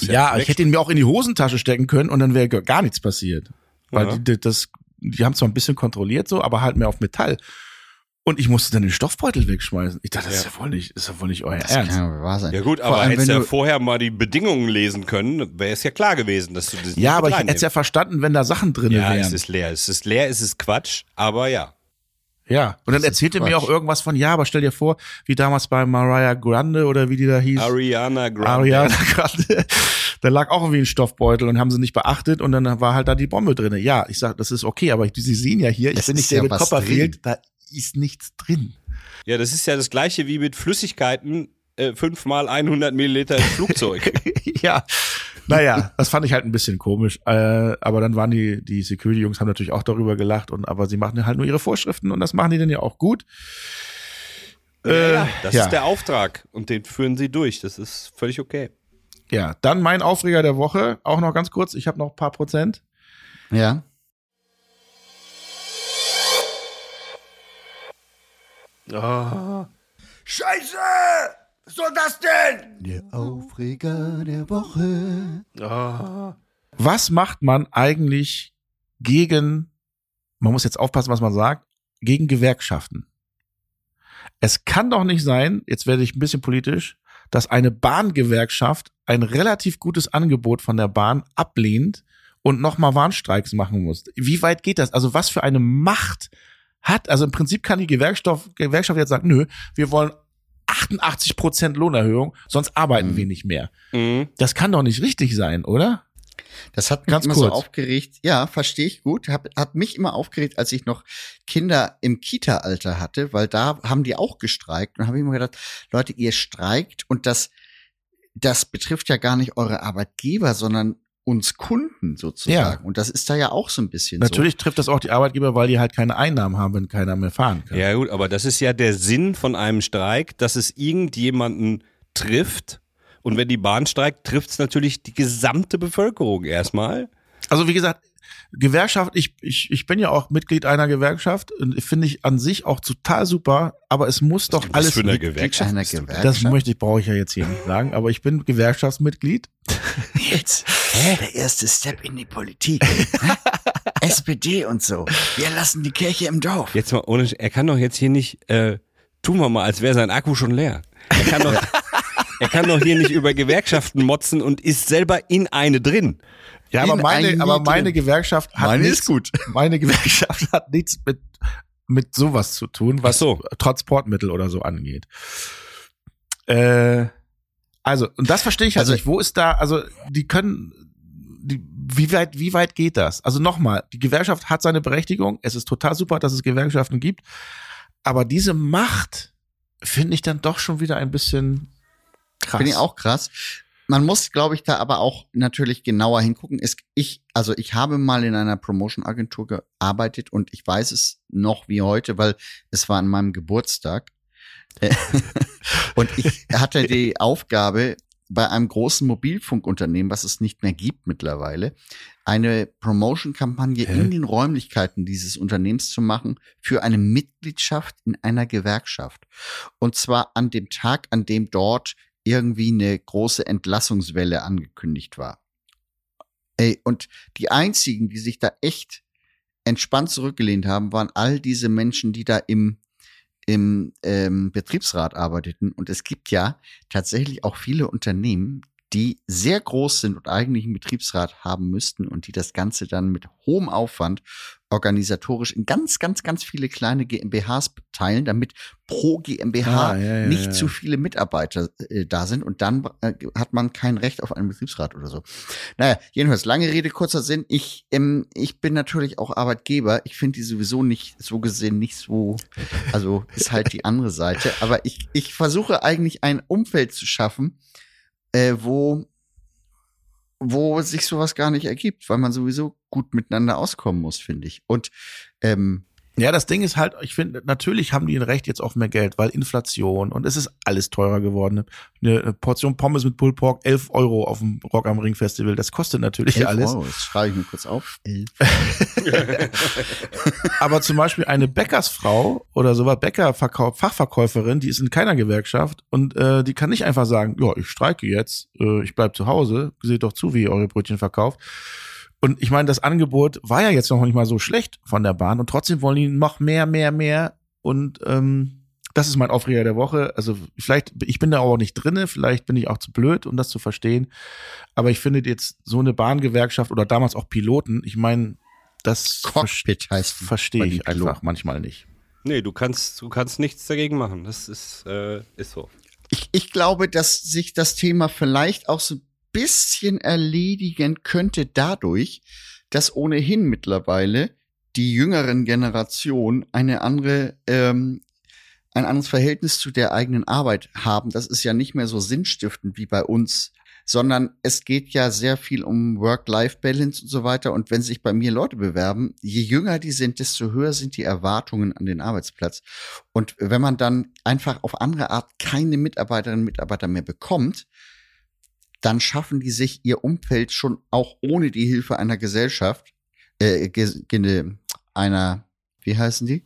Ja, nicht ich hätte ihn mir auch in die Hosentasche stecken können und dann wäre gar- gar nichts passiert. Weil Ja. die, das, die haben zwar ein bisschen kontrolliert so, aber halt mehr auf Metall. Und ich musste dann den Stoffbeutel wegschmeißen. Ich dachte, das ist ja wohl nicht, ist ja wohl nicht euer Das Ernst. kann ja wahr sein. Ja gut, aber allem, hättest ja du- vorher mal die Bedingungen lesen können, wäre es ja klar gewesen, dass du das Ja, aber ich mit hätte es ja verstanden, wenn da Sachen drin Ja, wären. es ist leer. Es ist leer, es ist Quatsch, aber ja. ja. Und dann Das ist erzählte mir auch irgendwas von, ja, aber stell dir vor, wie damals bei Mariah Grande oder wie die da hieß. Ariana Grande. Ariana Grande. Da lag auch irgendwie ein Stoffbeutel und haben sie nicht beachtet und dann war halt da die Bombe drinne. Ja, ich sag, das ist okay, aber Sie sehen ja hier, ich bin nicht ist ja was Copperfield, da ist nichts drin. Ja, das ist ja das gleiche wie mit Flüssigkeiten, äh, fünfmal 100 Milliliter im Flugzeug. ja, naja, das fand ich halt ein bisschen komisch. Äh, aber dann waren die, die Security-Jungs haben natürlich auch darüber gelacht und aber sie machen halt nur ihre Vorschriften und das machen die dann ja auch gut. Äh, ja, das ja. ist der Auftrag und den führen sie durch. Das ist völlig okay. Ja, dann mein Aufreger der Woche, auch noch ganz kurz, ich habe noch ein paar Prozent. Ja. Scheiße! Was soll das denn? Der Aufreger der Woche. Was macht man eigentlich gegen, man muss jetzt aufpassen, was man sagt, gegen Gewerkschaften? Es kann doch nicht sein, jetzt werde ich ein bisschen politisch, dass eine Bahngewerkschaft ein relativ gutes Angebot von der Bahn ablehnt und nochmal Warnstreiks machen muss. Wie weit geht das? Also was für eine Macht hat, also im Prinzip kann die Gewerkschaft, Gewerkschaft jetzt sagen, nö, wir wollen 88 Prozent Lohnerhöhung, sonst arbeiten Mhm. wir nicht mehr. Mhm. Das kann doch nicht richtig sein, oder? Das hat mich Ganz immer kurz. so aufgeregt. Ja, verstehe ich gut. Hab, hat mich immer aufgeregt, als ich noch Kinder im Kita-Alter hatte, weil da haben die auch gestreikt. Und habe ich immer gedacht, Leute, ihr streikt und das, das betrifft ja gar nicht eure Arbeitgeber, sondern uns Kunden sozusagen. Und das ist da ja auch so ein bisschen Natürlich trifft das auch die Arbeitgeber, weil die halt keine Einnahmen haben, wenn keiner mehr fahren kann. Ja gut, aber das ist ja der Sinn von einem Streik, dass es irgendjemanden trifft. Und wenn die Bahn streikt, trifft es natürlich die gesamte Bevölkerung erstmal. Also wie gesagt, Gewerkschaft, ich, ich, ich bin ja auch Mitglied einer Gewerkschaft und finde ich an sich auch total super, aber es muss doch alles. für eine Gewerkschaft einer? Gewerkschaft. das möchte ich, brauche ich ja jetzt hier nicht sagen, aber ich bin Gewerkschaftsmitglied. Jetzt, hä, der erste Step in die Politik. Hä? SPD und so. Wir lassen die Kirche im Dorf. Jetzt mal ohne, er kann doch jetzt hier nicht, äh, tun wir mal, als wäre sein Akku schon leer. Er kann doch, er kann doch hier nicht über Gewerkschaften motzen und ist selber in eine drin. Ja, aber In meine, ein aber meine. Gewerkschaft hat Meine nichts, ist gut. Meine Gewerkschaft hat nichts mit, mit sowas zu tun, was so. Transportmittel oder so angeht. Äh, also, und das verstehe ich halt Also- nicht. Wo ist da, also, die können, die, wie weit, wie weit geht das? Also nochmal, die Gewerkschaft hat seine Berechtigung. Es ist total super, dass es Gewerkschaften gibt. Aber diese Macht finde ich dann doch schon wieder ein bisschen krass. Finde ich auch krass. Man muss, glaube ich, da aber auch natürlich genauer hingucken. Es, ich, also ich habe mal in einer Promotion-Agentur gearbeitet und ich weiß es noch wie heute, weil es war an meinem Geburtstag. Äh, und ich hatte die Aufgabe, bei einem großen Mobilfunkunternehmen, was es nicht mehr gibt mittlerweile, eine Promotion-Kampagne in den Räumlichkeiten dieses Unternehmens zu machen für eine Mitgliedschaft in einer Gewerkschaft. Und zwar an dem Tag, an dem dort irgendwie eine große Entlassungswelle angekündigt war. Ey, und die einzigen, die sich da echt entspannt zurückgelehnt haben, waren all diese Menschen, die da im, im ähm, Betriebsrat arbeiteten. Und es gibt ja tatsächlich auch viele Unternehmen, die sehr groß sind und eigentlich einen Betriebsrat haben müssten und die das Ganze dann mit hohem Aufwand organisatorisch in ganz, ganz, ganz viele kleine GmbHs teilen, damit pro GmbH Ah, ja, ja, nicht ja. zu viele Mitarbeiter äh, da sind und dann äh, hat man kein Recht auf einen Betriebsrat oder so. Naja, jedenfalls, lange Rede, kurzer Sinn. Ich, ähm, ich bin natürlich auch Arbeitgeber. Ich finde die sowieso nicht so gesehen nicht so, also ist halt die andere Seite. Aber ich, ich versuche eigentlich ein Umfeld zu schaffen, äh, wo, wo sich sowas gar nicht ergibt, weil man sowieso gut miteinander auskommen muss, finde ich. Und ähm, Ja, das Ding ist halt, ich finde, natürlich haben die ein Recht jetzt auf mehr Geld, weil Inflation und es ist alles teurer geworden. Eine Portion Pommes mit Pulled Pork, 11 Euro auf dem Rock am Ring Festival, das kostet natürlich 11 alles. Euro, das schreibe ich mir kurz auf. Aber zum Beispiel eine Bäckersfrau oder sowas, Bäckerverkauf, Fachverkäuferin, die ist in keiner Gewerkschaft und äh, die kann nicht einfach sagen, ja, ich streike jetzt, äh, ich bleib zu Hause, seht doch zu, wie ihr eure Brötchen verkauft. Und ich meine, das Angebot war ja jetzt noch nicht mal so schlecht von der Bahn und trotzdem wollen die noch mehr, mehr, mehr. Und ähm, das ist mein Aufreger der Woche. Also vielleicht, ich bin da auch nicht drinne, vielleicht bin ich auch zu blöd, um das zu verstehen. Aber ich finde jetzt so eine Bahngewerkschaft oder damals auch Piloten, ich meine, das Cockpit heißt verstehe ich einfach manchmal nicht. Nee, du kannst, du kannst nichts dagegen machen. Das ist, äh, ist so. Ich, ich glaube, dass sich das Thema vielleicht auch so ein bisschen erledigen könnte dadurch, dass ohnehin mittlerweile die jüngeren Generationen eine andere, ähm, ein anderes Verhältnis zu der eigenen Arbeit haben. Das ist ja nicht mehr so sinnstiftend wie bei uns, sondern es geht ja sehr viel um Work-Life-Balance und so weiter. Und wenn sich bei mir Leute bewerben, je jünger die sind, desto höher sind die Erwartungen an den Arbeitsplatz. Und wenn man dann einfach auf andere Art keine Mitarbeiterinnen und Mitarbeiter mehr bekommt, dann schaffen die sich ihr Umfeld schon auch ohne die Hilfe einer Gesellschaft, äh, einer, wie heißen die?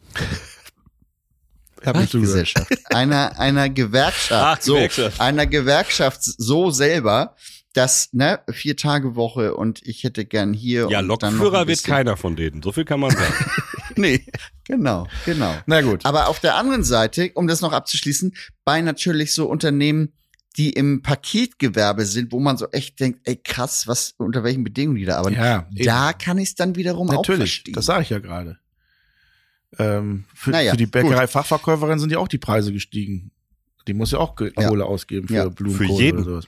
Hab Nicht Gesellschaft. Einer, einer Gewerkschaft. Ach, so, Gewerkschaft. einer Gewerkschaft so selber, dass, ne, vier Tage Woche und ich hätte gern hier. Ja, Lokführer wird keiner von denen. So viel kann man sagen. Nee, genau, genau. Na gut. Aber auf der anderen Seite, um das noch abzuschließen, bei natürlich so Unternehmen, die im Paketgewerbe sind, wo man so echt denkt, ey krass, was unter welchen Bedingungen die da arbeiten. Ja, da kann ich es dann wiederum auch natürlich, verstehen. das sage ich ja gerade. Ähm, für, Naja, für die. Bäckerei-Fachverkäuferin sind ja auch die Preise gestiegen. Die muss ja auch Ge- Ja. Kohle ausgeben für Ja. Blumenkohl Für jeden. oder sowas.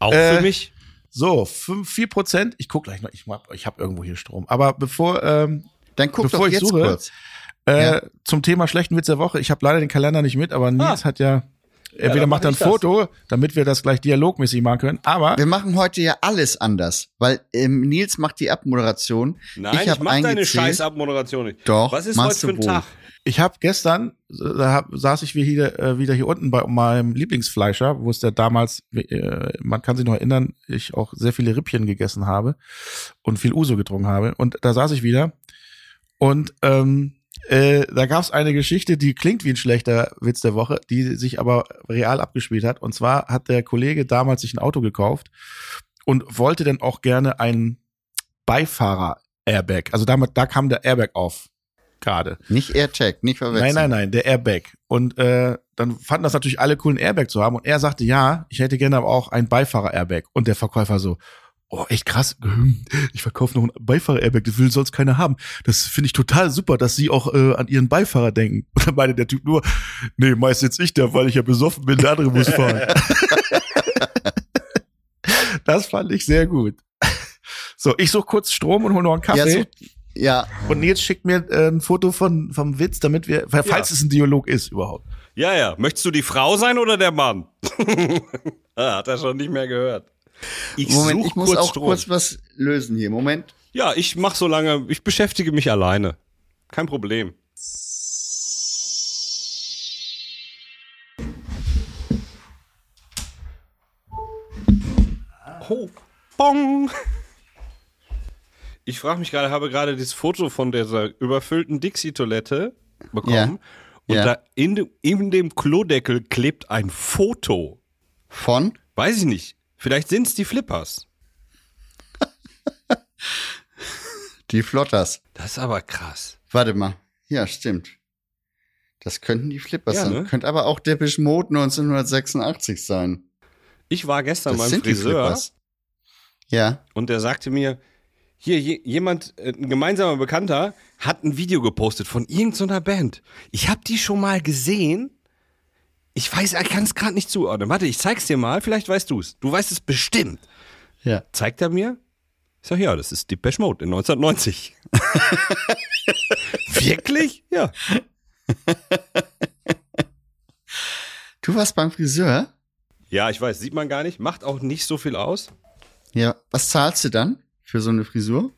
Auch Äh, für mich. So, fünf, vier Prozent. Ich guck gleich noch. Ich hab, ich hab irgendwo hier Strom. Aber bevor ähm, Dann guck bevor doch ich jetzt suche, kurz. äh, Ja. zum Thema schlechten Witz der Woche. Ich habe leider den Kalender nicht mit, aber Nils Ah. hat ja entweder dann macht er ein ich das. Foto, damit wir das gleich dialogmäßig machen können. Aber Wir machen heute ja alles anders, weil ähm, Nils macht die Abmoderation. Nein, ich ich, habe mach deine scheiß Abmoderation nicht. Doch, Was ist heute für ein wohl. Tag? Ich habe gestern, da hab, saß ich wieder, äh, wieder hier unten bei meinem Lieblingsfleischer, wo es der damals, äh, man kann sich noch erinnern, ich auch sehr viele Rippchen gegessen habe und viel Uso getrunken habe. Und da saß ich wieder und ähm, äh, da gab es eine Geschichte, die klingt wie ein schlechter Witz der Woche, die sich aber real abgespielt hat. Und zwar hat der Kollege damals sich ein Auto gekauft und wollte dann auch gerne ein Beifahrer-Airbag. Also damit, da kam der Airbag auf gerade. Nicht AirTag, nicht verwechseln. Nein, nein, nein, der Airbag. Und äh, dann fanden das natürlich alle cool, ein Airbag zu haben. Und er sagte, ja, ich hätte gerne aber auch ein Beifahrer-Airbag. Und der Verkäufer so, oh, echt krass, hm, ich verkaufe noch ein Beifahrer-Airbag, das will sonst keiner haben. Das finde ich total super, dass Sie auch äh, an Ihren Beifahrer denken. Und dann meinte der Typ nur, nee, meist jetzt ich da, weil ich ja besoffen bin, der andere muss fahren. das fand ich sehr gut. So, ich suche kurz Strom und hole noch einen Ja, Kaffee. so, ja, Und Nils schickt mir äh, ein Foto von, vom Witz, damit wir, falls Ja. es ein Dialog ist überhaupt. Ja, ja. Möchtest du die Frau sein oder der Mann? ah, hat er schon nicht mehr gehört. Ich Moment, ich muss kurz auch Strom. kurz was lösen hier. Moment. Ja, ich mach so lange, ich beschäftige mich alleine. Kein Problem. Oh, bong. Ich frage mich gerade, habe gerade das Foto von dieser überfüllten Dixie-Toilette bekommen. Ja. Und Ja. da in, in dem Klodeckel klebt ein Foto. Von? Weiß ich nicht. Vielleicht sind es die Flippers. Die Flotters. Das ist aber krass. Warte mal. Ja, stimmt. Das könnten die Flippers Ja, sein. ne? Könnte aber auch Depeche Mode 1986 sein. Ich war gestern Das beim sind die Friseur Flippers. Ja. und der sagte mir, hier je, jemand, äh, ein gemeinsamer Bekannter, hat ein Video gepostet von irgendeiner Band. Ich habe die schon mal gesehen. Ich weiß, er kann es gerade nicht zuordnen. Warte, ich zeig's dir mal, vielleicht weißt du's. Du weißt es bestimmt. Ja. Zeigt er mir? Ich sag, ja, das ist Depeche Mode in 1990. Wirklich? Ja. Du warst beim Friseur? Ja, ich weiß, sieht man gar nicht, macht auch nicht so viel aus. Ja. Was zahlst du dann für so eine Frisur?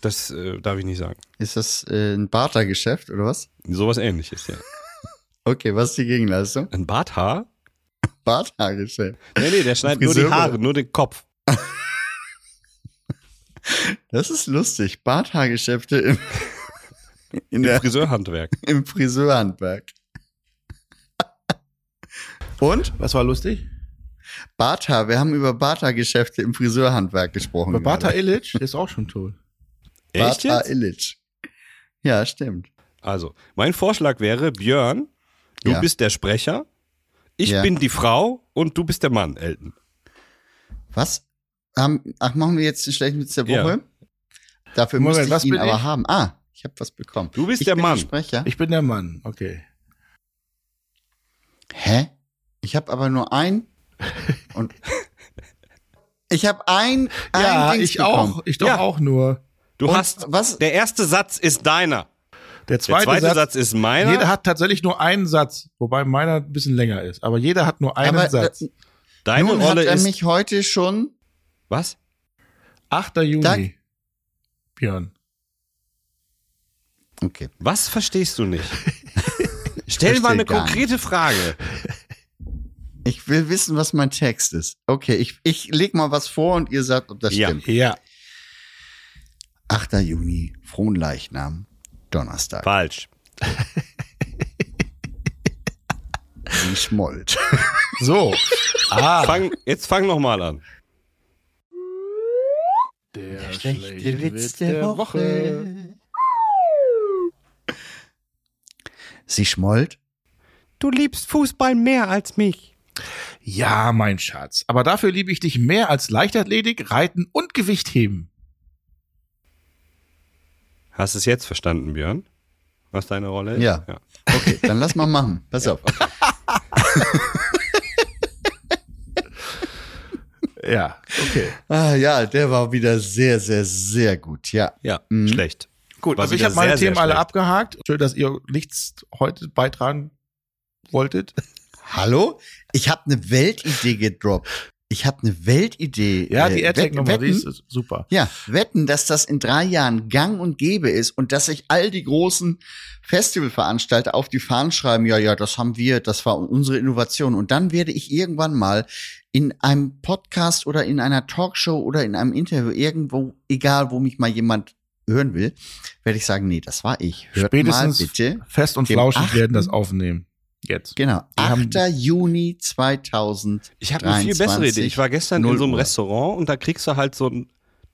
Das äh, darf ich nicht sagen. Ist das äh, ein Bartergeschäft oder was? Sowas ähnliches, ja. Okay, was ist die Gegenleistung? Ein Barthaar? Barthaargeschäft. Nee, nee, der schneidet nur die Haare, nur den Kopf. Das ist lustig. Barthaargeschäfte im, in Im der, Friseurhandwerk. im Friseurhandwerk. Und? Was war lustig? Barthaar. Wir haben über Barthaargeschäfte im Friseurhandwerk gesprochen. Bei Bata. Illich, der ist auch schon tot. Echt Barthaar jetzt? Illich. Ja, stimmt. Also, mein Vorschlag wäre, Björn, du Ja. bist der Sprecher, ich Ja. bin die Frau und du bist der Mann, Elton. Was? Haben, ach, machen wir jetzt den schlechten Witz der Ja. Woche? Dafür Moment, müsste ich was ihn aber ich? haben. Ah, ich habe was bekommen. Du bist ich der bin Mann. Sprecher. Ich bin der Mann, okay. Hä? Ich habe aber nur ein und ich habe ein, ein Ja, Dings ich bekommen. auch. Ich doch Ja. auch nur. Du Und hast, was? der erste Satz ist deiner. Der Der zweite, zweite Satz, Satz, ist meiner. Jeder hat tatsächlich nur einen Satz, wobei meiner ein bisschen länger ist. Aber jeder hat nur einen aber Satz. äh, Deine nun Rolle hat er ist, mich heute schon. was? 8. Juni. Dank- Björn. Okay. Was verstehst du nicht? Stell mal eine konkrete Frage. Ich will wissen, was mein Text ist. Okay, ich, ich leg mal was vor und ihr sagt, ob das Ja. stimmt. Ja. 8. Juni, Fronleichnam, Donnerstag. Falsch. Sie schmollt. So. Ah. Fang, jetzt fang noch mal an. Der schlechte Witz der Woche. Sie schmollt. Du liebst Fußball mehr als mich. Ja, mein Schatz. Aber dafür liebe ich dich mehr als Leichtathletik, Reiten und Gewichtheben. Hast du es jetzt verstanden, Björn? Was deine Rolle ist? Ja. Okay, dann lass mal machen. Pass auf. Ja, okay. Ah, ja, der war wieder sehr, sehr, sehr gut. Ja. Ja, Mhm. schlecht. Gut, War also ich habe meine sehr, sehr Themen alle schlecht. abgehakt. Schön, dass ihr nichts heute beitragen wolltet. Hallo? Ich habe eine Weltidee gedroppt. Ich habe eine Weltidee. Ja, die äh, AirTag-Nummer, die ist super. Ja, wetten, dass das in drei Jahren gang und gäbe ist und dass sich all die großen Festivalveranstalter auf die Fahnen schreiben, ja, ja, das haben wir, das war unsere Innovation. Und dann werde ich irgendwann mal in einem Podcast oder in einer Talkshow oder in einem Interview irgendwo, egal wo mich mal jemand hören will, werde ich sagen, nee, das war ich. Hört Spätestens mal bitte. fest und flauschig werden das aufnehmen. Jetzt. Genau, Die haben- 8. Juni 2000. Ich habe eine viel bessere Idee. Ich war gestern in 0 so einem Uhr. Restaurant und da kriegst du halt so ein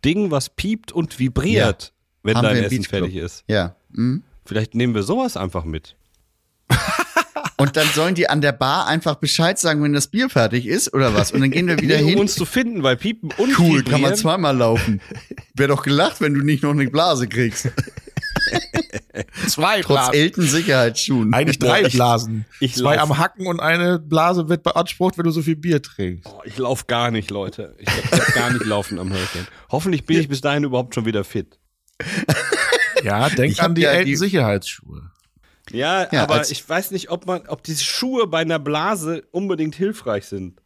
Ding, was piept und vibriert, wenn Haben dein Essen Beach Club. fertig ist. Ja. mhm. Vielleicht nehmen wir sowas einfach mit. Und dann sollen die an der Bar einfach Bescheid sagen, wenn das Bier fertig ist oder was. Und dann gehen wir wieder Nee, um hin. uns zu finden, weil piepen und Cool, vibrieren, kann man zweimal laufen. Wäre doch gelacht, wenn du nicht noch eine Blase kriegst. Zwei Trotz Blasen. elten Sicherheitsschuhen. Eigentlich drei ich- Blasen. ich Zwei lauf- am Hacken und eine Blase wird beansprucht, wenn du so viel Bier trinkst. Oh, ich lauf gar nicht, Leute. Ich hab gar nicht laufen am Hurricane. Hoffentlich bin ich bis dahin überhaupt schon wieder fit. Ja, denk Ich an die ja alten die- Sicherheitsschuhe. Ja, Ja, aber ich weiß nicht, ob man, ob diese Schuhe bei einer Blase unbedingt hilfreich sind.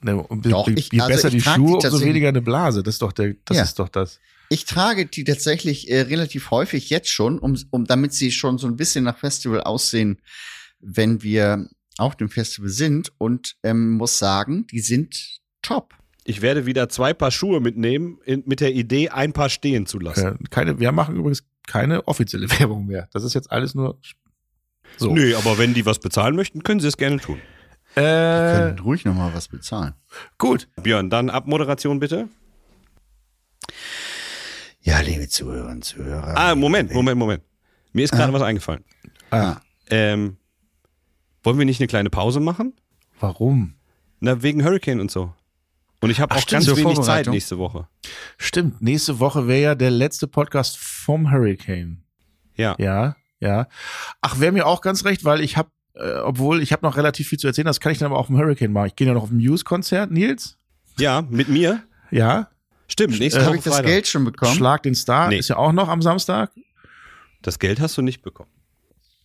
Ne, und Doch, je ich- also besser ich die Schuhe, umso weniger eine Blase. Das ist doch der, das Ja. ist doch das. Ich trage die tatsächlich äh, relativ häufig jetzt schon, um, um damit sie schon so ein bisschen nach Festival aussehen, wenn wir auf dem Festival sind. Und ähm, muss sagen, die sind top. Ich werde wieder zwei Paar Schuhe mitnehmen, in, mit der Idee, ein Paar stehen zu lassen. Äh, keine, wir machen übrigens keine offizielle Werbung mehr. Das ist jetzt alles nur so. Nö, aber wenn die was bezahlen möchten, können sie es gerne tun. Äh, Können ruhig noch mal was bezahlen. gut. Björn, dann Abmoderation bitte. Ja, liebe Zuhörer und Zuhörer. Ah, Moment, Moment, Moment. Mir ist gerade Ah. was eingefallen. Ah, Ähm, wollen wir nicht eine kleine Pause machen? warum? Na, wegen Hurricane und so. Und ich habe auch stimmt, ganz wenig Zeit nächste Woche. Stimmt, nächste Woche wäre ja der letzte Podcast vom Hurricane. Ja. Ja, ja. Ach, wäre mir auch ganz recht, weil ich habe, äh, obwohl ich habe noch relativ viel zu erzählen, das kann ich dann aber auch im Hurricane machen. Ich gehe ja noch auf ein Muse-Konzert, Nils. Ja, mit mir. Ja. Stimmt, nächste Äh, Habe Woche ich das Freitag. Geld schon bekommen? Schlag den Star Nee. ist ja auch noch am Samstag. Das Geld hast du nicht bekommen.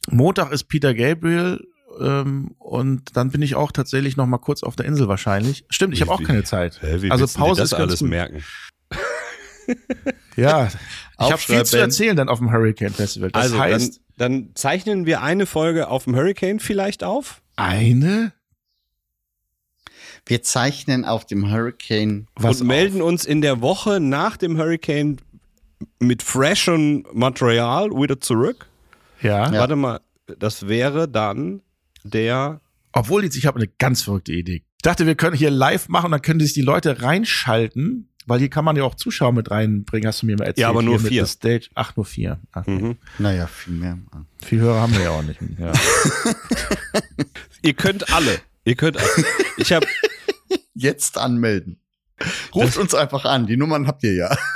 Montag ist Peter Gabriel ähm, und dann bin ich auch tatsächlich noch mal kurz auf der Insel wahrscheinlich. Stimmt, ich habe auch keine Zeit. Hä, also Pause das ist alles gut. merken. Ja, ich habe viel zu erzählen dann auf dem Hurricane Festival. Das also, heißt, dann, dann zeichnen wir eine Folge auf dem Hurricane vielleicht auf. eine Wir zeichnen auf dem Hurricane. was und melden uns in der Woche nach dem Hurricane mit freshem Material wieder zurück. auf. Ja. Ja. Warte mal, das wäre dann der. Obwohl jetzt, ich habe eine ganz verrückte Idee. Ich dachte, wir können hier live machen, dann können sich die Leute reinschalten, weil hier kann man ja auch Zuschauer mit reinbringen, hast du mir mal erzählt. Ja, aber nur hier vier. Stage. Ach, nur vier. Ach, Mhm. Naja, viel mehr. Viel Hörer haben wir ja auch nicht. Ja. Ihr könnt alle. Ihr könnt alle. Ich habe Jetzt anmelden. Ruft uns einfach an. Die Nummern habt ihr ja.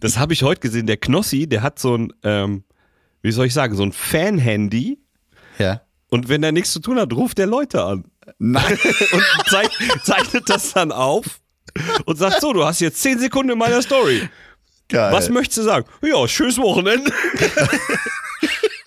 Das habe ich heute gesehen. Der Knossi, der hat so ein, ähm, wie soll ich sagen, so ein Fan-Handy. Ja. Und wenn er nichts zu tun hat, ruft der Leute an. Nein. Und zeig, zeichnet das dann auf und sagt so, du hast jetzt 10 Sekunden in meiner Story. Geil. Was möchtest du sagen? Ja, schönes Wochenende.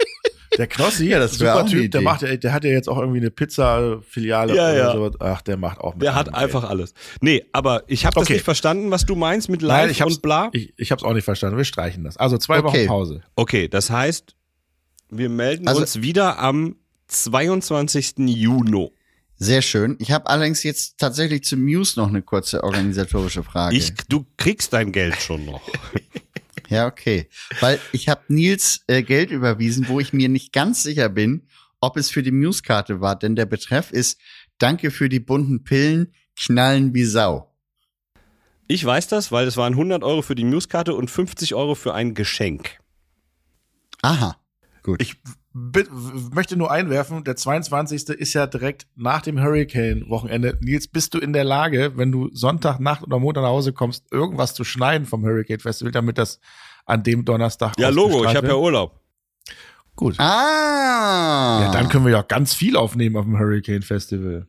Der Knossi, Ja, das super Typ, der macht, ja- der hat ja jetzt auch irgendwie eine Pizza-Filiale Ja, oder ja. sowas. Ach, der macht auch mit Der hat einfach alles. Nee, aber ich habe das Okay. nicht verstanden, was du meinst mit live Nein, ich hab's, und bla. Ich, ich hab's auch nicht verstanden. Wir streichen das. Also zwei Okay. Wochen Pause. Okay, das heißt, wir melden Also- uns wieder am 22. Juni. Sehr schön. Ich habe allerdings jetzt tatsächlich zu Muse noch eine kurze organisatorische Frage. Ich, du kriegst dein Geld schon noch. Ja, okay. Weil ich habe Nils äh, Geld überwiesen, wo ich mir nicht ganz sicher bin, ob es für die Muse-Karte war, denn der Betreff ist Danke für die bunten Pillen, knallen wie Sau. Ich weiß das, weil es waren 100 Euro für die Newskarte und 50 Euro für ein Geschenk. Aha. Gut. Ich möchte nur einwerfen, der 22. ist ja direkt nach dem Hurricane-Wochenende. Nils, bist du in der Lage, wenn du Sonntagnacht oder Montag nach Hause kommst, irgendwas zu schneiden vom Hurricane Festival, damit das an dem Donnerstag Ja, Logo, ich habe ja? Urlaub. Gut. ah. Ja, dann können wir ja auch ganz viel aufnehmen auf dem Hurricane Festival.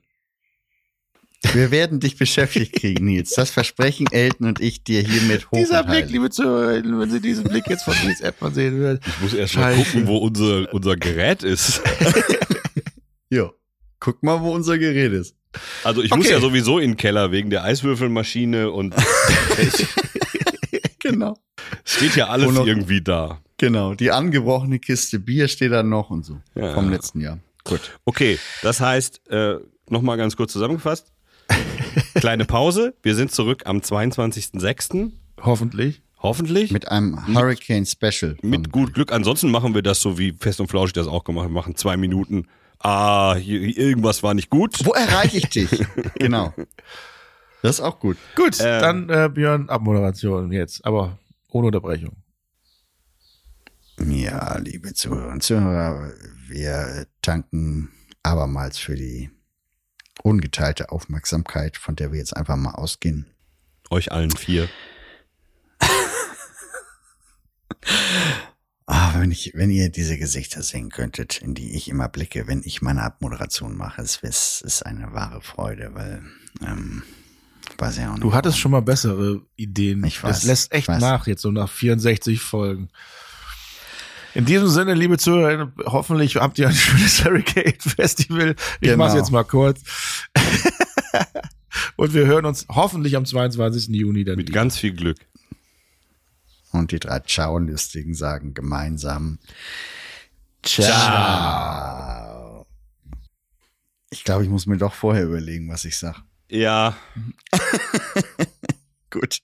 Wir werden dich beschäftigt kriegen, Nils. Das versprechen Elton und ich dir hiermit hoch Dieser und Blick, liebe Zuhörerinnen, wenn Sie diesen Blick jetzt von Nils Erdmann sehen würden. Ich muss erst mal gucken, wo unser, unser Gerät ist. Jo. Guck mal, wo unser Gerät ist. Also ich muss Okay. ja sowieso in den Keller wegen der Eiswürfelmaschine und Genau. steht ja alles noch- irgendwie da. Genau. Die angebrochene Kiste Bier steht da noch und so. Ja. Vom letzten Jahr. Gut. Okay, das heißt, äh, nochmal ganz kurz zusammengefasst. Kleine Pause. Wir sind zurück am 22.06. Hoffentlich. Hoffentlich. Mit einem Hurricane Special. Mit gut Glück. Ansonsten machen wir das so, wie Fest und Flauschig das auch gemacht haben. Wir machen zwei Minuten. Ah, hier, irgendwas war nicht gut. Wo erreiche ich dich? genau. Das ist auch gut. Gut, Ähm. dann äh, Björn, Abmoderation jetzt, aber ohne Unterbrechung. Ja, liebe Zuhörer und Zuhörer, wir danken abermals für die ungeteilte Aufmerksamkeit, von der wir jetzt einfach mal ausgehen. Euch allen vier. Ah, wenn ich, wenn ihr diese Gesichter sehen könntet, in die ich immer blicke, wenn ich meine Abmoderation mache, es ist, ist eine wahre Freude, weil, ähm, weiß ja auch nicht. Du hattest schon mal bessere Ideen. Ich weiß, Das lässt echt weiß. nach, jetzt so nach 64 Folgen. In diesem Sinne, liebe Zuhörer, hoffentlich habt ihr ein schönes Hurricane Festival. Ich Genau. mach's jetzt mal kurz. Und wir hören uns hoffentlich am 22. Juni dann Mit wieder. ganz viel Glück. Und die drei Ciao-Lustigen sagen gemeinsam Ciao. Ich glaube, ich muss mir doch vorher überlegen, was ich sag. Ja. Gut.